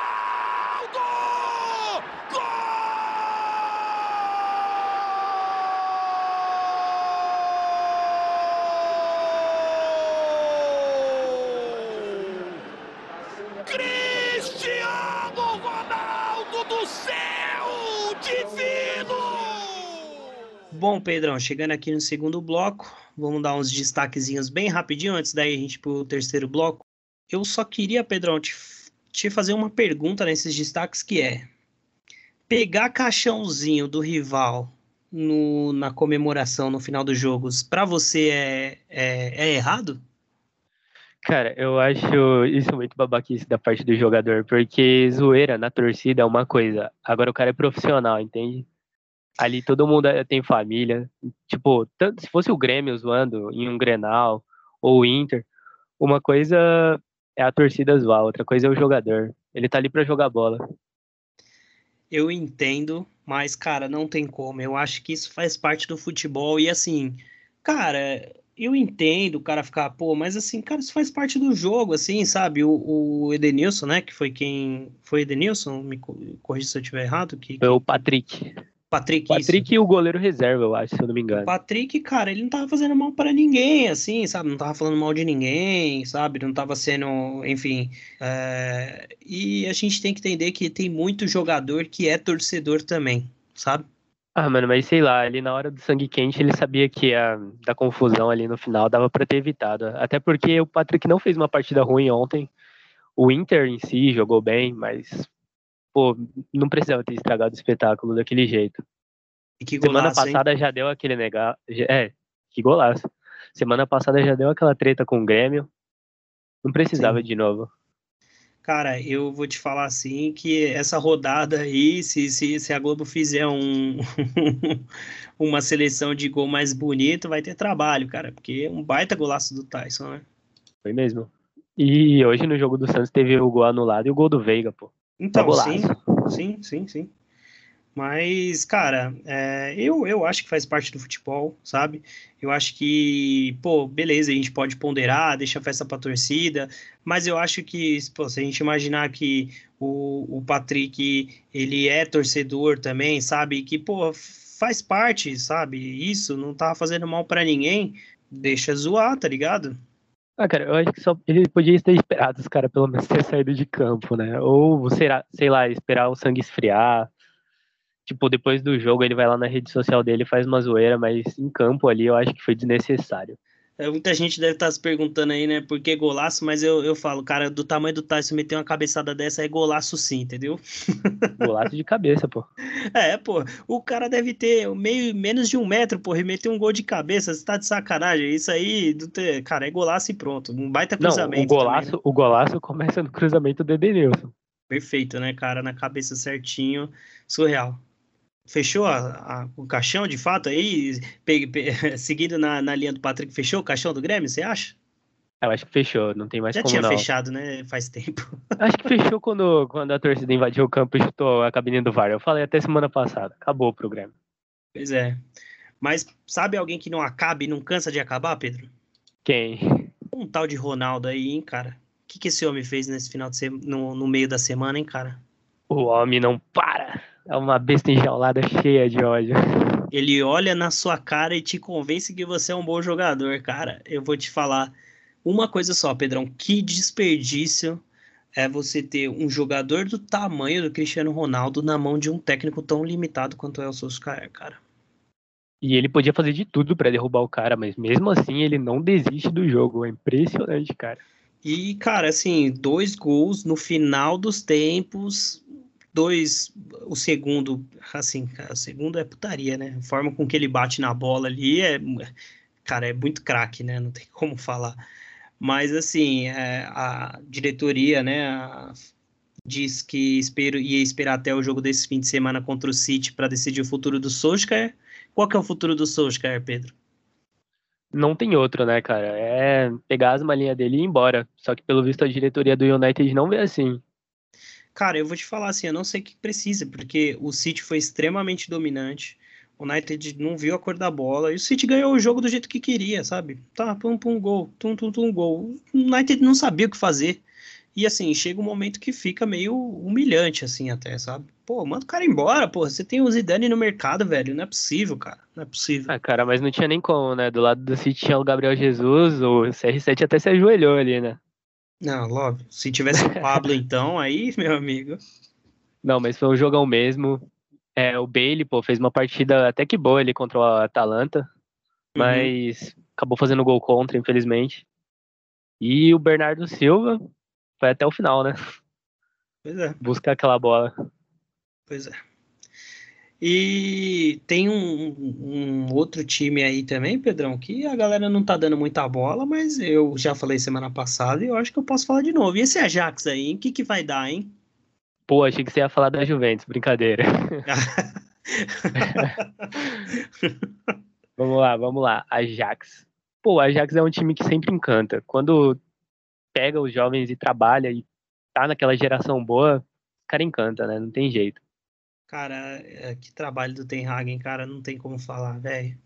Bom, Pedrão, chegando aqui no segundo bloco, vamos dar uns destaquezinhos bem rapidinho, antes daí a gente ir pro terceiro bloco. Eu só queria, Pedrão, te, te fazer uma pergunta nesses destaques que é pegar caixãozinho do rival no, na comemoração no final dos jogos, para você é, é, é, errado? Cara, eu acho isso muito babaquice da parte do jogador, porque zoeira na torcida é uma coisa, agora o cara é profissional, entende? Ali todo mundo é, tem família. Tipo, tanto, se fosse o Grêmio zoando em um Grenal ou o Inter, uma coisa é a torcida zoar, outra coisa é o jogador. Ele tá ali para jogar bola. Eu entendo, mas, cara, não tem como. Eu acho que isso faz parte do futebol. E assim, cara, eu entendo o cara ficar, pô, mas assim, cara, isso faz parte do jogo, assim, sabe? O, o Edenilson, né? Que foi quem. Foi Edenilson? Me corrija se eu estiver errado. Que, Foi o Patrick. Patrick, Patrick isso. e o goleiro reserva, eu acho, se eu não me engano. O Patrick, cara, ele não tava fazendo mal para ninguém, assim, sabe? Não tava falando mal de ninguém, sabe? Não tava sendo, enfim. É... E a gente tem que entender que tem muito jogador que é torcedor também, sabe? Ah, mano, mas sei lá, ali na hora do sangue quente ele sabia que a da confusão ali no final dava pra ter evitado. Até porque o Patrick não fez uma partida ruim ontem. O Inter em si jogou bem, mas pô, não precisava ter estragado o espetáculo daquele jeito. E que Semana golaço, hein? passada já deu aquele negar. É, que golaço. Semana passada já deu aquela treta com o Grêmio. Não precisava Sim. de novo. Cara, eu vou te falar assim que essa rodada aí, se, se, se a Globo fizer um, [laughs] uma seleção de gol mais bonito, vai ter trabalho, cara, porque é um baita golaço do Tyson, né? Foi mesmo. E hoje no jogo do Santos teve o gol anulado e o gol do Veiga, pô. Então, golaço. sim, sim, sim, sim. Mas, cara, é, eu, eu acho que faz parte do futebol, sabe? Eu acho que, pô, beleza, a gente pode ponderar, deixa a festa pra torcida, mas eu acho que, pô, se a gente imaginar que o, o Patrick, ele é torcedor também, sabe? Que, pô, faz parte, sabe? Isso, não tá fazendo mal pra ninguém, deixa zoar, tá ligado? Ah, cara, eu acho que só ele podia ter esperado os caras pelo menos ter saído de campo, né? Ou, será, sei lá, esperar o sangue esfriar. Tipo, depois do jogo ele vai lá na rede social dele faz uma zoeira, mas em campo ali eu acho que foi desnecessário. É, Muita gente deve estar se perguntando aí, né, por que golaço, mas eu, eu falo, cara, do tamanho do Tyson meter uma cabeçada dessa é golaço sim, entendeu? [laughs] Golaço de cabeça, pô. É, pô, o cara deve ter meio, menos de um metro, porra, e meter um gol de cabeça, você tá de sacanagem, isso aí, do te- cara, é golaço e pronto, um baita Não, cruzamento o golaço, também, né? o golaço começa no cruzamento do Edenilson. Perfeito, né, cara, na cabeça certinho, surreal. Fechou a- a- o caixão, de fato, aí, pe- pe- [laughs] seguindo na, na linha do Patrick, fechou o caixão do Grêmio, você acha? Eu acho que fechou, não tem mais Já como tinha não. fechado, né, faz tempo. Acho que fechou quando, quando a torcida invadiu o campo e chutou a cabine do VAR. Eu falei até semana passada. Acabou o programa. Pois é. Mas sabe alguém que não acaba e não cansa de acabar, Pedro? Quem? Um tal de Ronaldo aí, hein, cara? O que, que esse homem fez nesse final de semana, no, no meio da semana, hein, cara? O homem não para. É uma besta enjaulada cheia de ódio. Ele olha na sua cara e te convence que você é um bom jogador, cara. Eu vou te falar uma coisa só, Pedrão. Que desperdício é você ter um jogador do tamanho do Cristiano Ronaldo na mão de um técnico tão limitado quanto é o Solskjaer, cara. E ele podia fazer de tudo pra derrubar o cara, mas mesmo assim ele não desiste do jogo. É impressionante, cara. E, cara, assim, dois gols no final dos tempos, dois, o segundo, assim, cara, o segundo é putaria, né? A forma com que ele bate na bola ali é, cara, é muito craque, né? Não tem [laughs] como falar. Mas, assim, é, a diretoria, né, a- diz que espero, ia esperar até o jogo desse fim de semana contra o City para decidir o futuro do Solskjaer. Qual que é o futuro do Solskjaer, Pedro? Não tem outro, né, cara? É pegar as malinhas dele e ir embora. Só que pelo visto a diretoria do United não vê assim. Cara, eu vou te falar assim, eu não sei o que precisa, porque o City foi extremamente dominante. O United não viu a cor da bola e o City ganhou o jogo do jeito que queria, sabe? Tá, pum, pum, gol, tum, tum, tum, gol. O United não sabia o que fazer. E assim, chega um momento que fica meio humilhante, assim, até, sabe? Pô, manda o cara embora, pô. Você tem o Zidane no mercado, velho. Não é possível, cara. Não é possível. Ah, cara, mas não tinha nem como, né? Do lado do City tinha o Gabriel Jesus, o CR7 até se ajoelhou ali, né? Não, logo. Se tivesse o Pablo, [laughs] então, aí, meu amigo. Não, mas foi um jogão mesmo. É, o Bailey, pô, fez uma partida até que boa ali contra o Atalanta, Uhum. mas acabou fazendo gol contra, infelizmente. E o Bernardo Silva foi até o final, né? Pois é. Buscar aquela bola. Pois é. E tem um, um outro time aí também, Pedrão, que a galera não tá dando muita bola, mas eu já falei semana passada e eu acho que eu posso falar de novo. E esse Ajax aí? O que que vai dar, hein? Pô, achei que você ia falar da Juventus, brincadeira. [laughs] Vamos lá, vamos lá. Ajax. Pô, o Ajax é um time que sempre encanta. Quando pega os jovens e trabalha e tá naquela geração boa, o cara encanta, né? Não tem jeito. Cara, é, que trabalho do Ten Hagen, cara, não tem como falar, velho.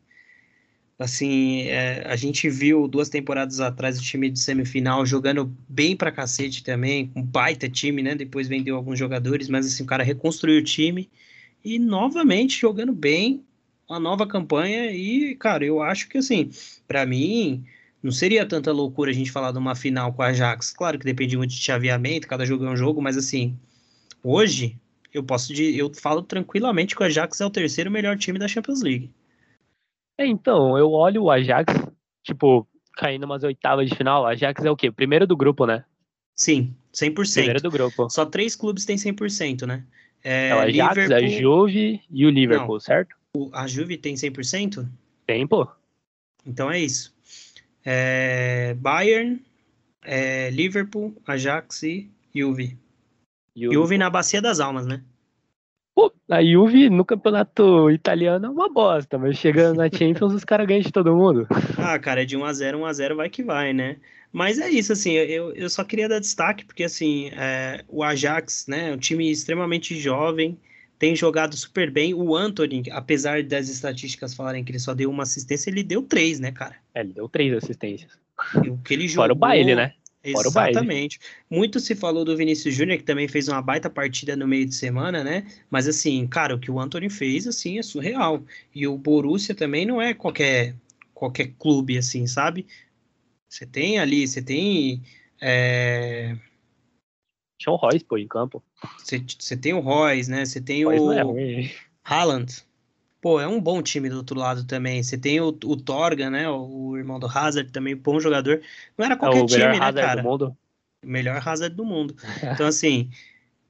Assim, é, a gente viu duas temporadas atrás o time de semifinal jogando bem pra cacete também, um baita time, né? Depois vendeu alguns jogadores, mas assim, o cara reconstruiu o time e novamente jogando bem, uma nova campanha e, cara, eu acho que assim, para mim, não seria tanta loucura a gente falar de uma final com a Ajax. Claro que depende muito de chaveamento, cada jogo é um jogo, mas assim, hoje eu posso de, eu falo tranquilamente que o Ajax é o terceiro melhor time da Champions League. É, então, eu olho o Ajax, tipo, caindo umas oitavas de final. O Ajax é o quê? Primeiro do grupo, né? Sim, 100%. Primeiro do grupo. Só três clubes têm 100%, né? É, é o Ajax, Liverpool... a Juve e o Liverpool, Não, certo? O, a Juve tem 100%? Tem, pô. Então é isso. É, Bayern, é, Liverpool, Ajax e Juve. Juve. Juve na Bacia das Almas, né? Pô, a Juve no campeonato italiano é uma bosta, mas chegando na Champions os caras ganham de todo mundo. [laughs] Ah, cara, é de 1x0, 1x0 vai que vai, né? Mas é isso, assim, eu, eu só queria dar destaque, porque, assim, é, o Ajax, né, é um time extremamente jovem, tem jogado super bem. O Anthony, apesar das estatísticas falarem que ele só deu uma assistência, ele deu três, né, cara? É, ele deu três assistências. O que ele jogou... Fora o baile, né? Exatamente. Muito se falou do Vinícius Júnior, que também fez uma baita partida no meio de semana, né? Mas assim, cara, o que o Anthony fez, assim, é surreal. E o Borussia também não é qualquer, qualquer clube, assim, sabe? Você tem ali, você tem... É... Tinha o Royce, pô, em campo. Você, tem o Royce, né? Você tem o... Não é Haaland. Pô, é um bom time do outro lado também. Você tem o, o Torga, né? O, o, irmão do Hazard também, bom jogador. Não era qualquer é time, né, Hazard cara? Do mundo. Melhor Hazard do mundo. [laughs] Então, assim,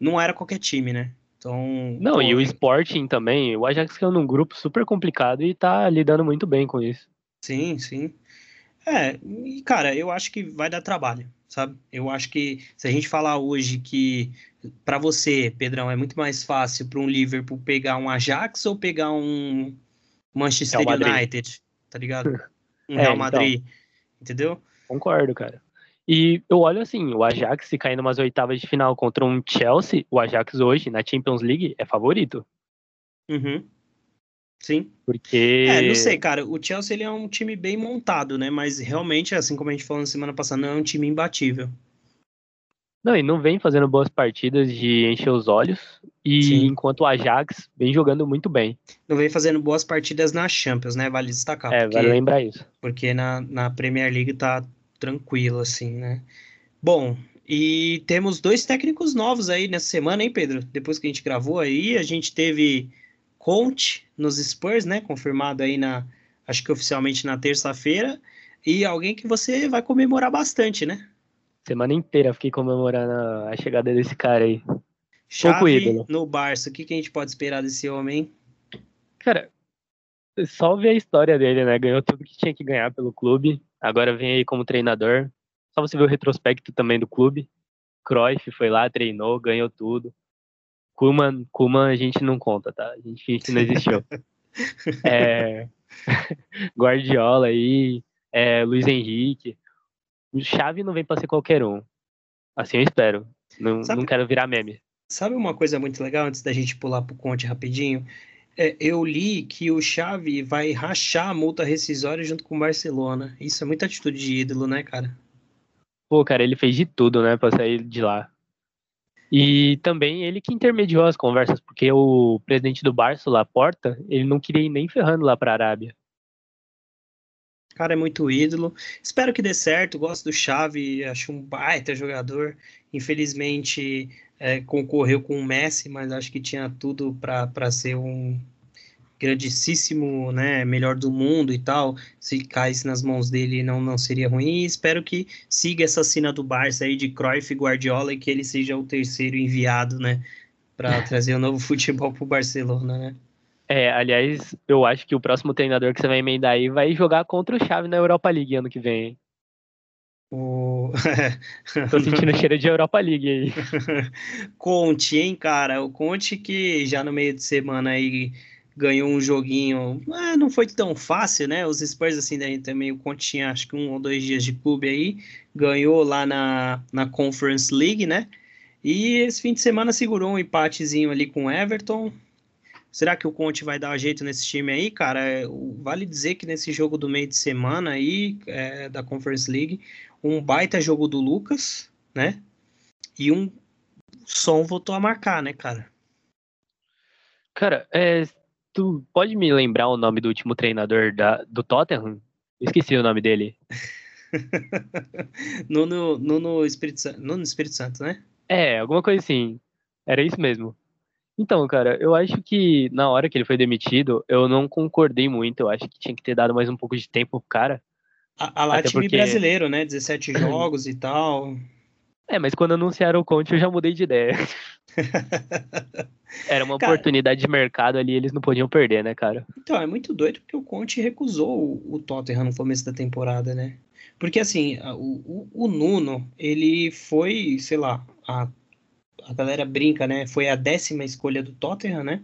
não era qualquer time, né? Então. Não, pô, e o Sporting também. O Ajax caiu num grupo super complicado e tá lidando muito bem com isso. Sim, sim. É, e cara, eu acho que vai dar trabalho, sabe? Eu acho que se a gente falar hoje que para você, Pedrão, é muito mais fácil para um Liverpool pegar um Ajax ou pegar um Manchester United, tá ligado? [laughs] Um é, Real Madrid, então, entendeu? Concordo, cara. E eu olho assim, o Ajax se cair numas oitavas de final contra um Chelsea, o Ajax hoje na Champions League é favorito. Uhum. Sim. Porque. É, não sei, cara. O Chelsea ele é um time bem montado, né? Mas realmente, assim como a gente falou na semana passada, não é um time imbatível. Não, e não vem fazendo boas partidas de encher os olhos. E Sim. enquanto o Ajax vem jogando muito bem. Não vem fazendo boas partidas na Champions, né? Vale destacar. É, porque, vale lembrar isso. Porque na, na Premier League tá tranquilo, assim, né? Bom, e temos dois técnicos novos aí nessa semana, hein, Pedro? Depois que a gente gravou aí, a gente teve Conte nos Spurs, né? Confirmado aí na, acho que oficialmente na terça-feira. E alguém que você vai comemorar bastante, né? Semana inteira fiquei comemorando a chegada desse cara aí. Chave no Barça. O que, que a gente pode esperar desse homem? Cara, só ver a história dele, né? Ganhou tudo que tinha que ganhar pelo clube. Agora vem aí como treinador. Só você ver o retrospecto também do clube. Cruyff foi lá, treinou, ganhou tudo. Kuman, Kuman a gente não conta, tá? A gente finge que não existiu. [laughs] é... [laughs] Guardiola aí, é, Luiz Henrique. Chave não vem para ser qualquer um. Assim eu espero. Não, sabe, não quero virar meme. Sabe uma coisa muito legal antes da gente pular pro Conte rapidinho? É, eu li que o Xavi vai rachar a multa rescisória junto com o Barcelona. Isso é muita atitude de ídolo, né, cara? Pô, cara, ele fez de tudo, né, pra sair de lá. E também ele que intermediou as conversas, porque o presidente do Barça, Laporta, ele não queria ir nem ferrando lá pra Arábia. Cara, é muito ídolo. Espero que dê certo. Gosto do Xavi, acho um baita jogador. Infelizmente, é, concorreu com o Messi, mas acho que tinha tudo para ser um grandíssimo, né, melhor do mundo e tal. Se caísse nas mãos dele, não, não seria ruim. E espero que siga essa cena do Barça aí de Cruyff e Guardiola e que ele seja o terceiro enviado, né, para [laughs] trazer o um novo futebol para o Barcelona, né? É, aliás, eu acho que o próximo treinador que você vai emendar aí vai jogar contra o Xavi na Europa League ano que vem. Hein? O... [laughs] Tô sentindo cheiro de Europa League aí. [laughs] Conte, hein, cara? O Conte que já no meio de semana aí ganhou um joguinho, é, não foi tão fácil, né? Os Spurs, assim, daí também o Conte tinha acho que um ou dois dias de clube aí, ganhou lá na, na Conference League, né? E esse fim de semana segurou um empatezinho ali com o Everton. Será que o Conte vai dar jeito nesse time aí, cara? É, vale dizer que nesse jogo do meio de semana aí, é, da Conference League, um baita jogo do Lucas, né? E um som voltou a marcar, né, cara? Cara, é, tu pode me lembrar o nome do último treinador da, do Tottenham? Esqueci o nome dele. no, no, no, Espírito Santo, no Espírito Santo, né? É, alguma coisa assim. Era isso mesmo. Então, cara, eu acho que na hora que ele foi demitido, eu não concordei muito. Eu acho que tinha que ter dado mais um pouco de tempo pro cara. A, a lá time porque... brasileiro, né? 17 [clears throat] jogos e tal. É, mas quando anunciaram o Conte, eu já mudei de ideia. [laughs] Era uma cara, oportunidade de mercado ali, eles não podiam perder, né, cara? Então, é muito doido porque o Conte recusou o, Tottenham no começo da temporada, né? Porque, assim, o, o, o Nuno, ele foi, sei lá, a, a galera brinca, né? Foi a décima escolha do Tottenham, né?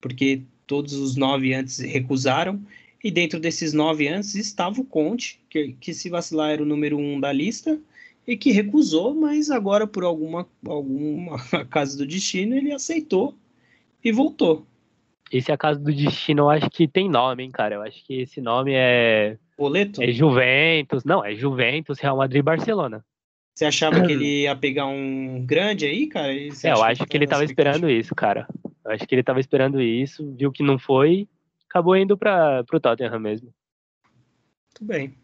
Porque todos os nove antes recusaram. E dentro desses nove antes estava o Conte, que, que se vacilar era o número um da lista e que recusou, mas agora por alguma, alguma [laughs] casa do destino ele aceitou e voltou. Esse acaso do destino eu acho que tem nome, hein, cara. Eu acho que esse nome é. Boleto? É Juventus. Não, é Juventus, Real Madrid e Barcelona. Você achava que ele [clears throat] ia pegar um grande aí, cara? é, eu acho que, que ele tava esperando isso, cara. Eu acho que ele tava esperando isso, viu que não foi, acabou indo para pro Tottenham mesmo. Muito bem.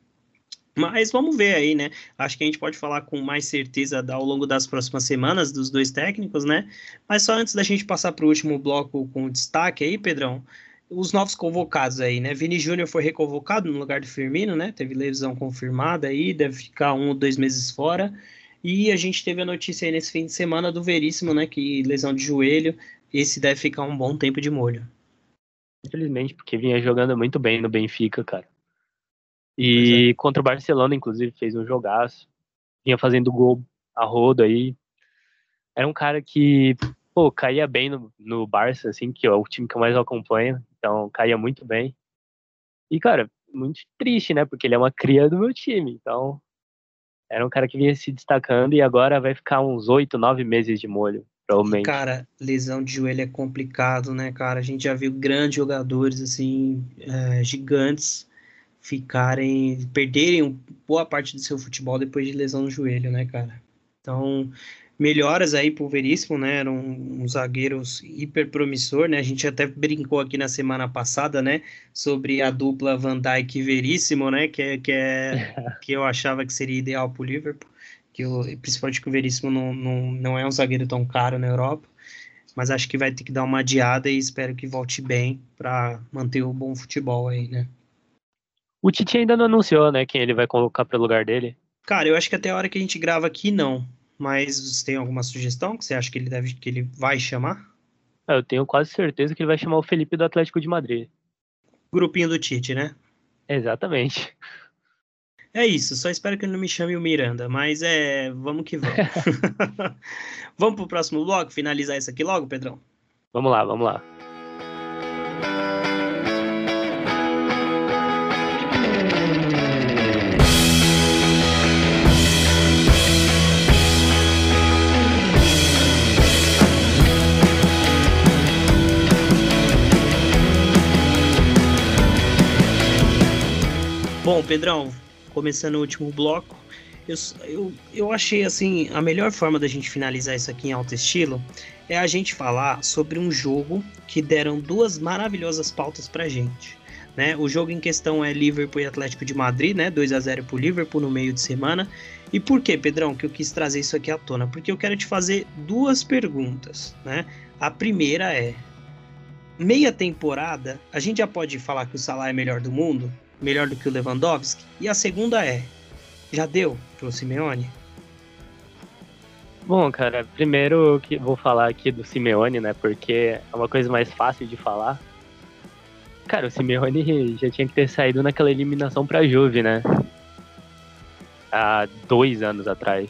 Mas vamos ver aí, né? Acho que a gente pode falar com mais certeza ao longo das próximas semanas dos dois técnicos, né? Mas só antes da gente passar para o último bloco com destaque aí, Pedrão, os novos convocados aí, né? Vini Júnior foi reconvocado no lugar do Firmino, né? Teve lesão confirmada aí, deve ficar um ou dois meses fora. E a gente teve a notícia aí nesse fim de semana do Veríssimo, né? Que lesão de joelho, esse deve ficar um bom tempo de molho. Infelizmente, porque vinha jogando muito bem no Benfica, cara. E é. contra o Barcelona, inclusive, fez um jogaço. Vinha fazendo gol a rodo aí. Era um cara que, pô, caía bem no, no Barça, assim, que é o time que eu mais acompanho. Então, caía muito bem. E, cara, muito triste, né? Porque ele é uma cria do meu time. Então, era um cara que vinha se destacando e agora vai ficar uns oito, nove meses de molho, provavelmente. Cara, lesão de joelho é complicado, né, cara? A gente já viu grandes jogadores, assim, é, gigantes ficarem, perderem boa parte do seu futebol depois de lesão no joelho, né, cara? Então, melhoras aí pro Veríssimo, né? Era um, um zagueiro hiper promissor, né? A gente até brincou aqui na semana passada, né? Sobre a dupla Van Dijk e Veríssimo, né? Que é, que, é, [laughs] que eu achava que seria ideal pro Liverpool. Que eu, principalmente que o Veríssimo não, não, não é um zagueiro tão caro na Europa. Mas acho que vai ter que dar uma adiada e espero que volte bem para manter o bom futebol aí, né? O Tite ainda não anunciou, né, quem ele vai colocar para o lugar dele. Cara, eu acho que até a hora que a gente grava aqui, não. Mas você tem alguma sugestão que você acha que ele deve, que ele vai chamar? Ah, eu tenho quase certeza que ele vai chamar o Felipe do Atlético de Madrid. Grupinho do Tite, né? Exatamente. É isso, só espero que ele não me chame o Miranda, mas é, vamos que vamos. [laughs] [laughs] vamos pro próximo bloco, finalizar isso aqui logo, Pedrão? Vamos lá, vamos lá. Bom, Pedrão, começando o último bloco, eu, eu, eu achei assim, a melhor forma da gente finalizar isso aqui em alto estilo é a gente falar sobre um jogo que deram duas maravilhosas pautas pra gente. Né? O jogo em questão é Liverpool e Atlético de Madrid, né? 2 a 0 pro Liverpool no meio de semana. E por que, Pedrão, que eu quis trazer isso aqui à tona? Porque eu quero te fazer duas perguntas, né? A primeira é: meia temporada, a gente já pode falar que o Salah é melhor do mundo? Melhor do que o Lewandowski? E a segunda é: já deu pro Simeone? Bom, cara, primeiro que vou falar aqui do Simeone, né? Porque é uma coisa mais fácil de falar. Cara, o Simeone já tinha que ter saído naquela eliminação pra Juve, né? Há dois anos atrás.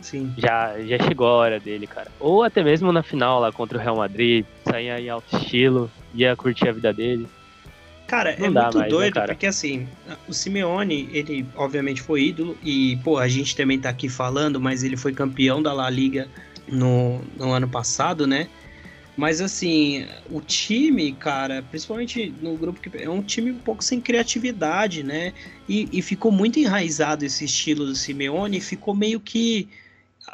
Sim. Já, já chegou a hora dele, cara. Ou até mesmo na final lá contra o Real Madrid, saia em alto estilo, ia curtir a vida dele. Cara, Não é muito mais, né, doido, cara? porque assim, o Simeone, ele obviamente foi ídolo, e, pô, a gente também tá aqui falando, mas ele foi campeão da La Liga no, no ano passado, né? Mas assim, o time, cara, principalmente no grupo que é um time um pouco sem criatividade, né? E, e ficou muito enraizado esse estilo do Simeone, ficou meio que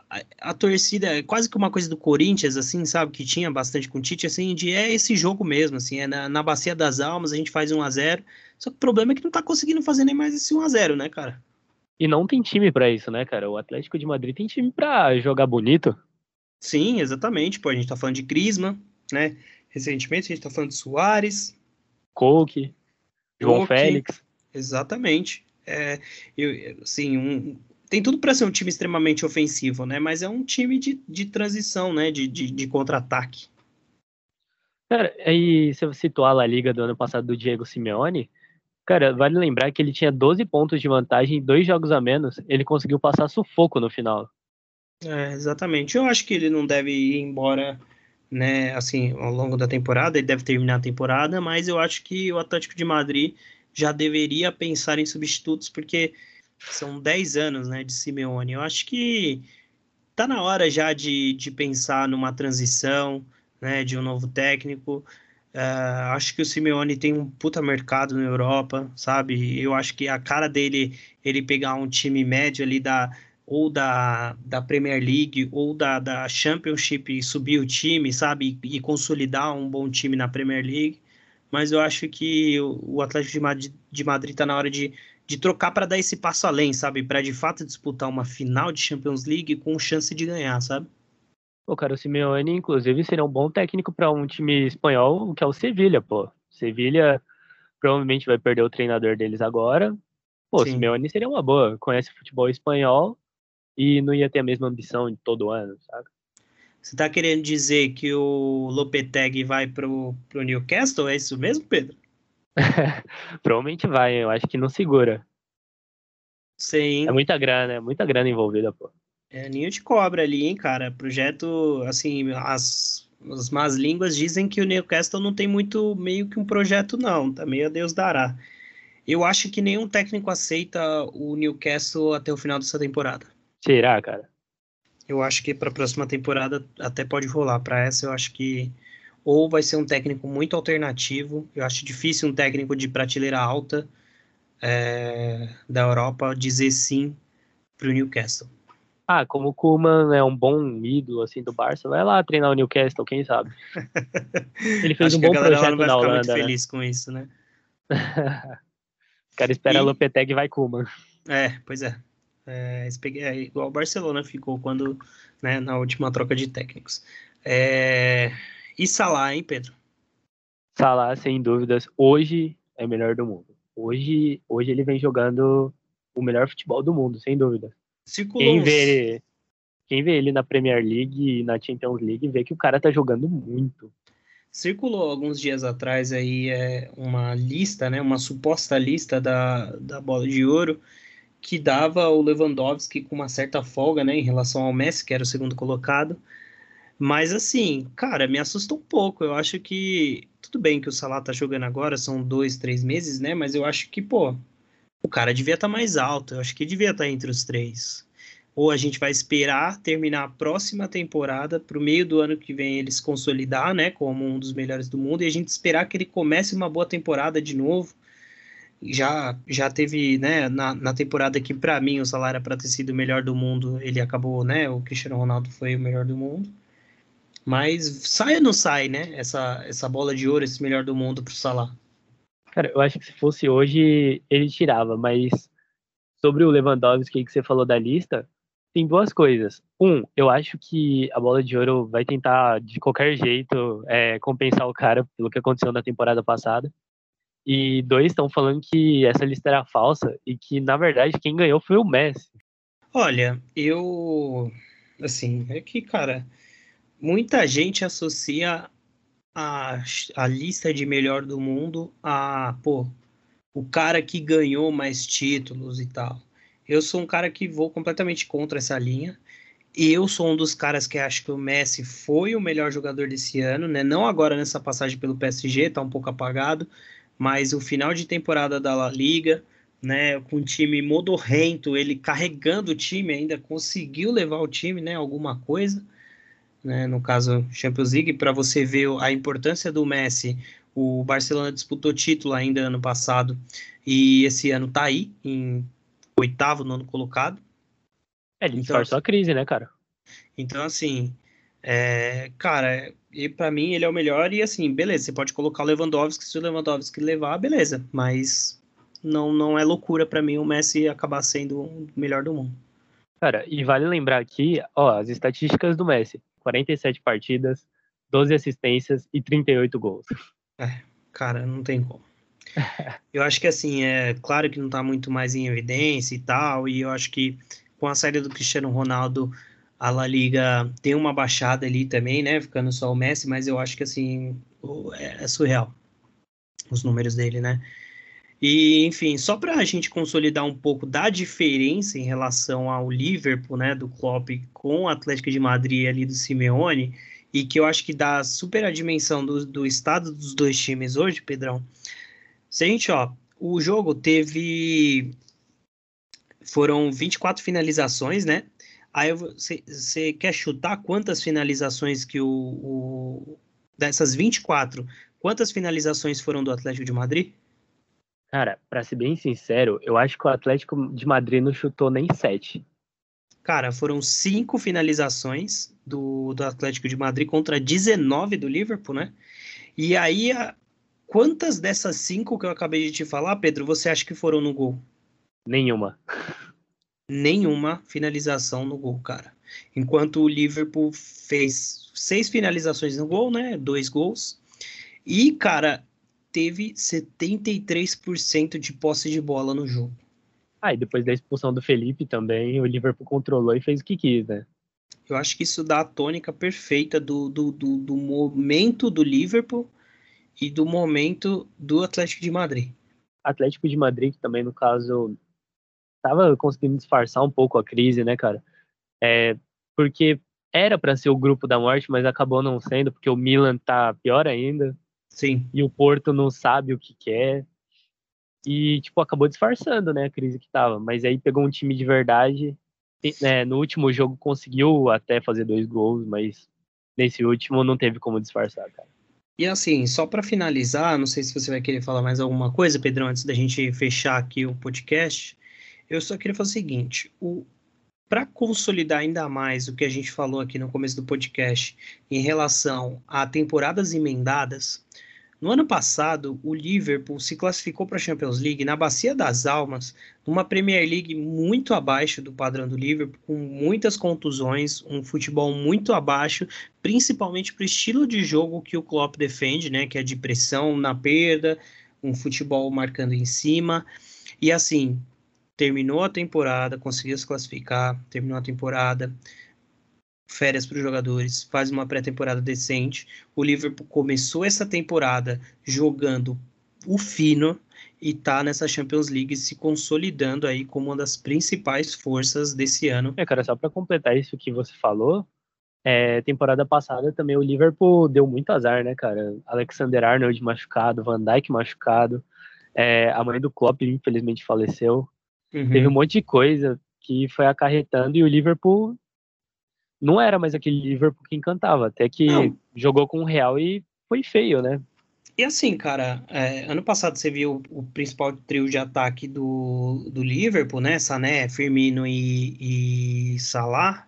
a, a torcida, é quase que uma coisa do Corinthians, assim, sabe? Que tinha bastante com o Tite, assim, de é esse jogo mesmo, assim, é na, na bacia das almas, a gente faz 1 a 0 Só que o problema é que não tá conseguindo fazer nem mais esse 1 a 0 né, cara? E não tem time pra isso, né, cara? O Atlético de Madrid tem time pra jogar bonito. Sim, exatamente. Pô, a gente tá falando de Crisma, né? Recentemente a gente tá falando de Soares. Coke, João. Félix. Exatamente. É, eu, assim, um, tem tudo para ser um time extremamente ofensivo, né? Mas é um time de, de transição, né? De, de, de contra-ataque. Cara, aí se você situar a Liga do ano passado do Diego Simeone, cara, vale lembrar que ele tinha 12 pontos de vantagem, dois jogos a menos, ele conseguiu passar sufoco no final. É, exatamente. Eu acho que ele não deve ir embora, né? Assim, ao longo da temporada, ele deve terminar a temporada, mas eu acho que o Atlético de Madrid já deveria pensar em substitutos, porque são 10 anos, né, de Simeone. Eu acho que tá na hora já de, de pensar numa transição, né, de um novo técnico. Ah, acho que o Simeone tem um puta mercado na Europa, sabe? Eu acho que a cara dele, ele pegar um time médio ali da ou da, da Premier League ou da, da Championship e subir o time, sabe? E, e consolidar um bom time na Premier League. Mas eu acho que o, o Atlético de Madrid, de Madrid tá na hora de, de trocar para dar esse passo além, sabe? Para de fato disputar uma final de Champions League com chance de ganhar, sabe? Pô, cara, o Simeone, inclusive, seria um bom técnico pra um time espanhol, que é o Sevilha, pô. Sevilha provavelmente vai perder o treinador deles agora. Pô, o Sim. Simeone seria uma boa. Conhece o futebol espanhol e não ia ter a mesma ambição de todo ano, sabe? Você tá querendo dizer que o Lopetegui vai pro, pro Newcastle? É isso mesmo, Pedro? [laughs] Provavelmente vai, eu acho que não segura. Hein? É muita grana, é muita grana envolvida, pô. É ninho de cobra ali, hein, cara? Projeto, assim, as, as más línguas dizem que o Newcastle não tem muito meio que um projeto, não. Tá meio a Deus dará. Eu acho que nenhum técnico aceita o Newcastle até o final dessa temporada. Será, cara? Eu acho que para a próxima temporada até pode rolar. Para essa, eu acho que ou vai ser um técnico muito alternativo. Eu acho difícil um técnico de prateleira alta é, da Europa dizer sim para o Newcastle. Ah, como o Koeman é um bom ídolo, assim, do Barça, vai lá treinar o Newcastle, quem sabe? [laughs] Ele fez acho um que a bom projeto na ficar muito Holanda, né? feliz com isso, né? [laughs] O cara espera E- Lopetegui e vai Koeman. É, pois é. É, é igual o Barcelona ficou quando, né, na última troca de técnicos. É, e Salah, hein, Pedro? Salah, sem dúvidas, hoje é o melhor do mundo. Hoje, hoje ele vem jogando o melhor futebol do mundo, sem dúvida. Circulou Quem vê, quem vê ele na Premier League e na Champions League vê que o cara tá jogando muito. Circulou alguns dias atrás aí é, uma lista, né, uma suposta lista da, da bola de ouro que dava o Lewandowski com uma certa folga, né, em relação ao Messi, que era o segundo colocado. Mas assim, cara, me assusta um pouco. Eu acho que tudo bem que o Salah tá jogando agora, são dois, três meses, né? Mas eu acho que, pô, o cara devia estar mais alto. Eu acho que devia estar entre os três. Ou a gente vai esperar terminar a próxima temporada para o meio do ano que vem ele se consolidar, né, como um dos melhores do mundo, e a gente esperar que ele comece uma boa temporada de novo. Já, já teve, né, na, na temporada que para mim o salário era para ter sido o melhor do mundo, ele acabou, né, o Cristiano Ronaldo foi o melhor do mundo. Mas sai ou não sai, né, essa, essa bola de ouro, esse melhor do mundo pro Salah? Cara, eu acho que se fosse hoje, ele tirava, mas sobre o Lewandowski que você falou da lista, tem duas coisas. Um, eu acho que a bola de ouro vai tentar, de qualquer jeito, é, compensar o cara pelo que aconteceu na temporada passada. E dois, estão falando que essa lista era falsa e que, na verdade, quem ganhou foi o Messi. Olha, eu. Assim, é que, cara, muita gente associa a, a lista de melhor do mundo a, pô, o cara que ganhou mais títulos e tal. Eu sou um cara que vou completamente contra essa linha. Eu sou um dos caras que acho que o Messi foi o melhor jogador desse ano, né? Não agora nessa passagem pelo PSG, tá um pouco apagado, mas o final de temporada da La Liga, né, com o time modorrento, ele carregando o time ainda conseguiu levar o time, né, alguma coisa, né, no caso Champions League, para você ver a importância do Messi. O Barcelona disputou título ainda ano passado e esse ano tá aí em oitavo, nono colocado, é, ele então, a crise, né, cara? Então, assim, é, cara, e para mim ele é o melhor e assim, beleza, você pode colocar o Lewandowski, se o Lewandowski levar, beleza, mas não não é loucura para mim o Messi acabar sendo o melhor do mundo. Cara, e vale lembrar aqui, ó, as estatísticas do Messi: 47 partidas, 12 assistências e 38 gols. É, cara, não tem como. Eu acho que assim, é claro que não tá muito mais em evidência e tal, e eu acho que com a saída do Cristiano Ronaldo, a La Liga tem uma baixada ali também, né? Ficando só o Messi, mas eu acho que assim é, é surreal os números dele, né? E, enfim, só para a gente consolidar um pouco da diferença em relação ao Liverpool, né, do Klopp com o Atlético de Madrid ali do Simeone, e que eu acho que dá super a dimensão do, do estado dos dois times hoje, Pedrão. Se a gente, ó, o jogo teve foram 24 finalizações, né? Aí você quer chutar quantas finalizações que o, o, dessas 24, quantas finalizações foram do Atlético de Madrid? Cara, para ser bem sincero, eu acho que o Atlético de Madrid não chutou nem sete. Cara, foram cinco finalizações do, do Atlético de Madrid contra 19 do Liverpool, né? E aí, a, quantas dessas cinco que eu acabei de te falar, Pedro, você acha que foram no gol? Nenhuma. Nenhuma finalização no gol, cara. Enquanto o Liverpool fez seis finalizações no gol, né? Dois gols. E, cara, teve 73% de posse de bola no jogo. Ah, e depois da expulsão do Felipe também, o Liverpool controlou e fez o que quis, né? Eu acho que isso dá a tônica perfeita do, do, do, do momento do Liverpool e do momento do Atlético de Madrid. Atlético de Madrid, que também, no caso, tava conseguindo disfarçar um pouco a crise, né, cara? É, porque era para ser o grupo da morte, mas acabou não sendo, porque o Milan tá pior ainda. Sim. E o Porto não sabe o que quer. E, tipo, acabou disfarçando, né, a crise que tava. Mas aí pegou um time de verdade. E, né, no último jogo conseguiu até fazer dois gols, mas nesse último não teve como disfarçar, cara. E assim, só para finalizar, não sei se você vai querer falar mais alguma coisa, Pedrão, antes da gente fechar aqui o podcast. Eu só queria fazer o seguinte: o, para consolidar ainda mais o que a gente falou aqui no começo do podcast em relação a temporadas emendadas, no ano passado o Liverpool se classificou para a Champions League na Bacia das Almas, numa Premier League muito abaixo do padrão do Liverpool, com muitas contusões, um futebol muito abaixo, principalmente para o estilo de jogo que o Klopp defende, né, que é de pressão na perda, um futebol marcando em cima. E assim, terminou a temporada, conseguiu se classificar, terminou a temporada, férias para os jogadores, faz uma pré-temporada decente. O Liverpool começou essa temporada jogando o fino e tá nessa Champions League se consolidando aí como uma das principais forças desse ano. É, cara, só para completar isso que você falou, é, temporada passada também o Liverpool deu muito azar, né, cara? Alexander Arnold machucado, Van Dijk machucado, é, a mãe do Klopp infelizmente faleceu. Uhum. Teve um monte de coisa que foi acarretando e o Liverpool não era mais aquele Liverpool que encantava, até que não. jogou com o Real e foi feio, né? E assim, cara, é, ano passado você viu o, principal trio de ataque do, do Liverpool, né? Sané, Firmino e, e Salah.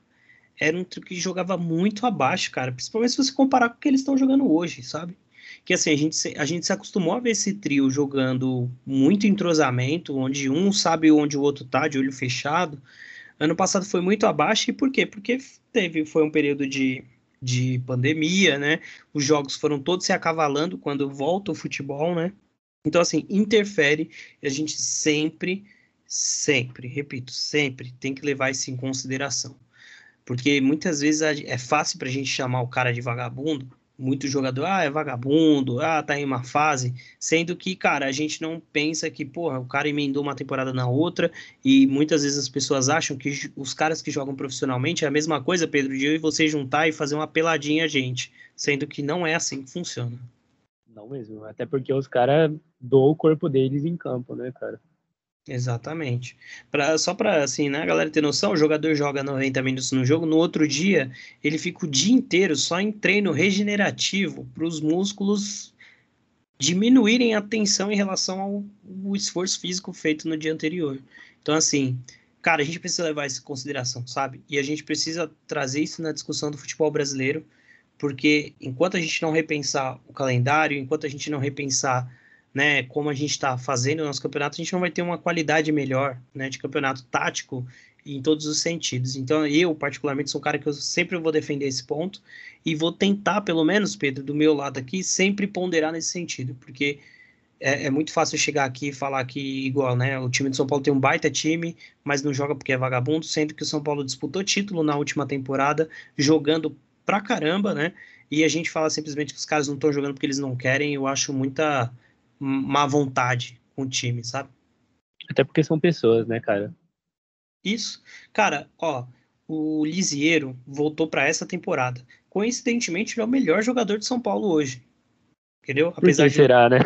Era um trio que jogava muito abaixo, cara. Principalmente se você comparar com o que eles estão jogando hoje, sabe? Que assim, a gente, se, a gente se acostumou a ver esse trio jogando muito entrosamento, onde um sabe onde o outro tá, de olho fechado. Ano passado foi muito abaixo, e por quê? Porque teve, foi um período de, de pandemia, né? Os jogos foram todos se acavalando quando volta o futebol, né? Então, assim, interfere e a gente sempre, sempre, repito, sempre tem que levar isso em consideração. Porque muitas vezes é fácil para a gente chamar o cara de vagabundo, muito jogador, ah, é vagabundo, ah, tá em uma fase, sendo que, cara, a gente não pensa que, porra, o cara emendou uma temporada na outra e muitas vezes as pessoas acham que os caras que jogam profissionalmente é a mesma coisa, Pedro, de eu e você juntar e fazer uma peladinha, gente, sendo que não é assim que funciona. Não mesmo, até porque os caras doam o corpo deles em campo, né, cara? Exatamente. Pra, só para assim, né, a galera ter noção, o jogador joga 90 minutos no jogo, no outro dia ele fica o dia inteiro só em treino regenerativo para os músculos diminuírem a tensão em relação ao, ao, esforço físico feito no dia anterior. Então, assim, cara, a gente precisa levar isso em consideração, sabe? E a gente precisa trazer isso na discussão do futebol brasileiro, porque enquanto a gente não repensar o calendário, enquanto a gente não repensar né, como a gente está fazendo o nosso campeonato, a gente não vai ter uma qualidade melhor, né, de campeonato tático em todos os sentidos. Então, eu, particularmente, sou um cara que eu sempre vou defender esse ponto e vou tentar, pelo menos, Pedro, do meu lado aqui, sempre ponderar nesse sentido, porque é, é muito fácil chegar aqui e falar que, igual, né, o time de São Paulo tem um baita time, mas não joga porque é vagabundo, sendo que o São Paulo disputou título na última temporada, jogando pra caramba, né, e a gente fala simplesmente que os caras não estão jogando porque eles não querem, eu acho muita má vontade com o time, sabe? Até porque são pessoas, né, cara? Isso. Cara, ó, o Lisieiro voltou para essa temporada. Coincidentemente, ele é o melhor jogador de São Paulo hoje. Entendeu? Apesar Por que de... será, né?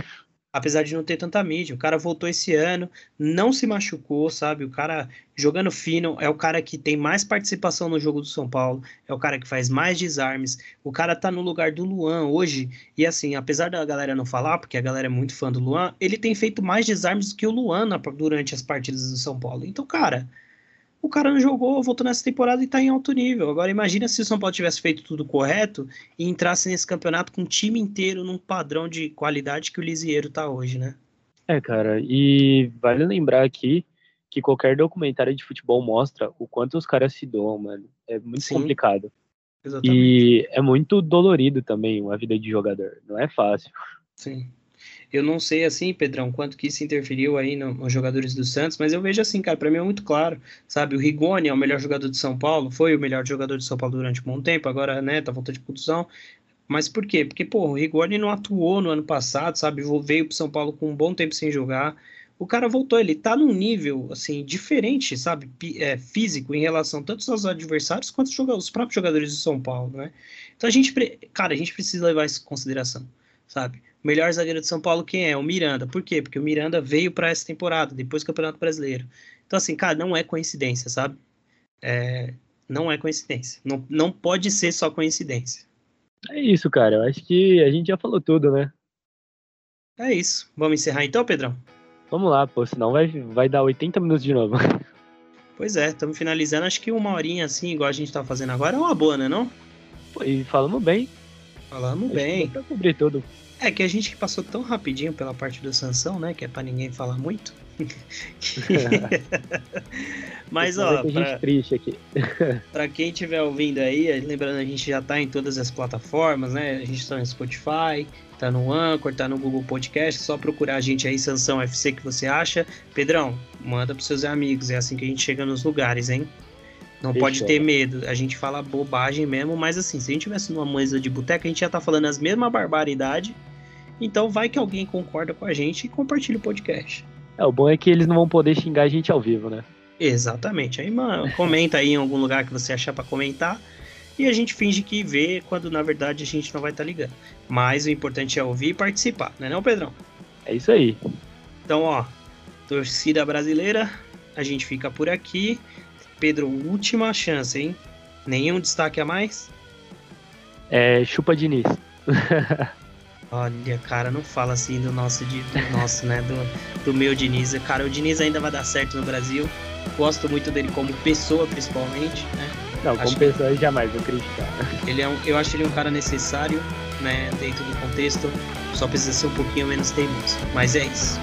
Apesar de não ter tanta mídia. O cara voltou esse ano, não se machucou, sabe? O cara jogando fino, é o cara que tem mais participação no jogo do São Paulo, é o cara que faz mais desarmes. O cara tá no lugar do Luan hoje, e assim, apesar da galera não falar, porque a galera é muito fã do Luan, ele tem feito mais desarmes do que o Luan durante as partidas do São Paulo. Então, cara, o cara não jogou, voltou nessa temporada e tá em alto nível. Agora imagina se o São Paulo tivesse feito tudo correto e entrasse nesse campeonato com o time inteiro num padrão de qualidade que o Lisieiro tá hoje, né? É, cara, e vale lembrar aqui que qualquer documentário de futebol mostra o quanto os caras se doam, mano. É muito Sim, complicado. Exatamente. E é muito dolorido também a vida de jogador. Não é fácil. Sim. Eu não sei assim, Pedrão, quanto que isso interferiu aí no, nos jogadores do Santos, mas eu vejo assim, cara, para mim é muito claro, sabe? O Rigoni é o melhor jogador de São Paulo, foi o melhor jogador de São Paulo durante um bom tempo, agora, né, tá voltando de contusão. Mas por quê? Porque, pô, o Rigoni não atuou no ano passado, sabe? Veio pro São Paulo com um bom tempo sem jogar. O cara voltou, ele tá num nível, assim, diferente, sabe? É, físico em relação tanto aos adversários quanto os próprios jogadores do São Paulo, né? Então a gente, cara, a gente precisa levar isso em consideração, sabe? Melhor zagueiro de São Paulo quem é? O Miranda. Por quê? Porque o Miranda veio para essa temporada, depois do Campeonato Brasileiro. Então, assim, cara, não é coincidência, sabe? É, não é coincidência. Não, não pode ser só coincidência. É isso, cara. Eu acho que a gente já falou tudo, né? É isso. Vamos encerrar então, Pedrão? Vamos lá, pô, senão vai, vai dar 80 minutos de novo. [laughs] Pois é, estamos finalizando. Acho que uma horinha assim, igual a gente tá fazendo agora, é uma boa, né não? Pô, e falamos bem. Falamos bem. Pra cobrir tudo. É que a gente passou tão rapidinho pela parte do Sansão, né? Que é pra ninguém falar muito. [laughs] [laughs] Mas, ó, pra, triste aqui. [laughs] pra quem estiver ouvindo aí, lembrando, a gente já tá em todas as plataformas, né? A gente tá no Spotify, tá no Anchor, tá no Google Podcast, só procurar a gente aí, Sansão FC, que você acha. Pedrão, manda pros seus amigos, é assim que a gente chega nos lugares, hein? Não Fechou. pode ter medo. A gente fala bobagem mesmo, mas assim, se a gente tivesse numa mesa de boteca, a gente já tá falando as mesmas barbaridades. Então vai que alguém concorda com a gente e compartilha o podcast. É, o bom é que eles não vão poder xingar a gente ao vivo, né? Exatamente. Aí, mano, comenta aí em algum lugar que você achar para comentar. E a gente finge que vê quando na verdade a gente não vai estar tá ligando. Mas o importante é ouvir e participar, não é não, Pedrão? É isso aí. Então, ó, torcida brasileira, a gente fica por aqui. Pedro, última chance, hein? Nenhum destaque a mais? É, chupa Diniz. [laughs] Olha, cara, não fala assim do nosso, do nosso, né? Do, do meu Diniz. Cara, o Diniz ainda vai dar certo no Brasil. Gosto muito dele como pessoa, principalmente, né? Não, como pessoa que... jamais vou acreditar. Ele é um, eu acho ele um cara necessário, né? Dentro do contexto. Só precisa ser um pouquinho menos teimoso. Mas é isso.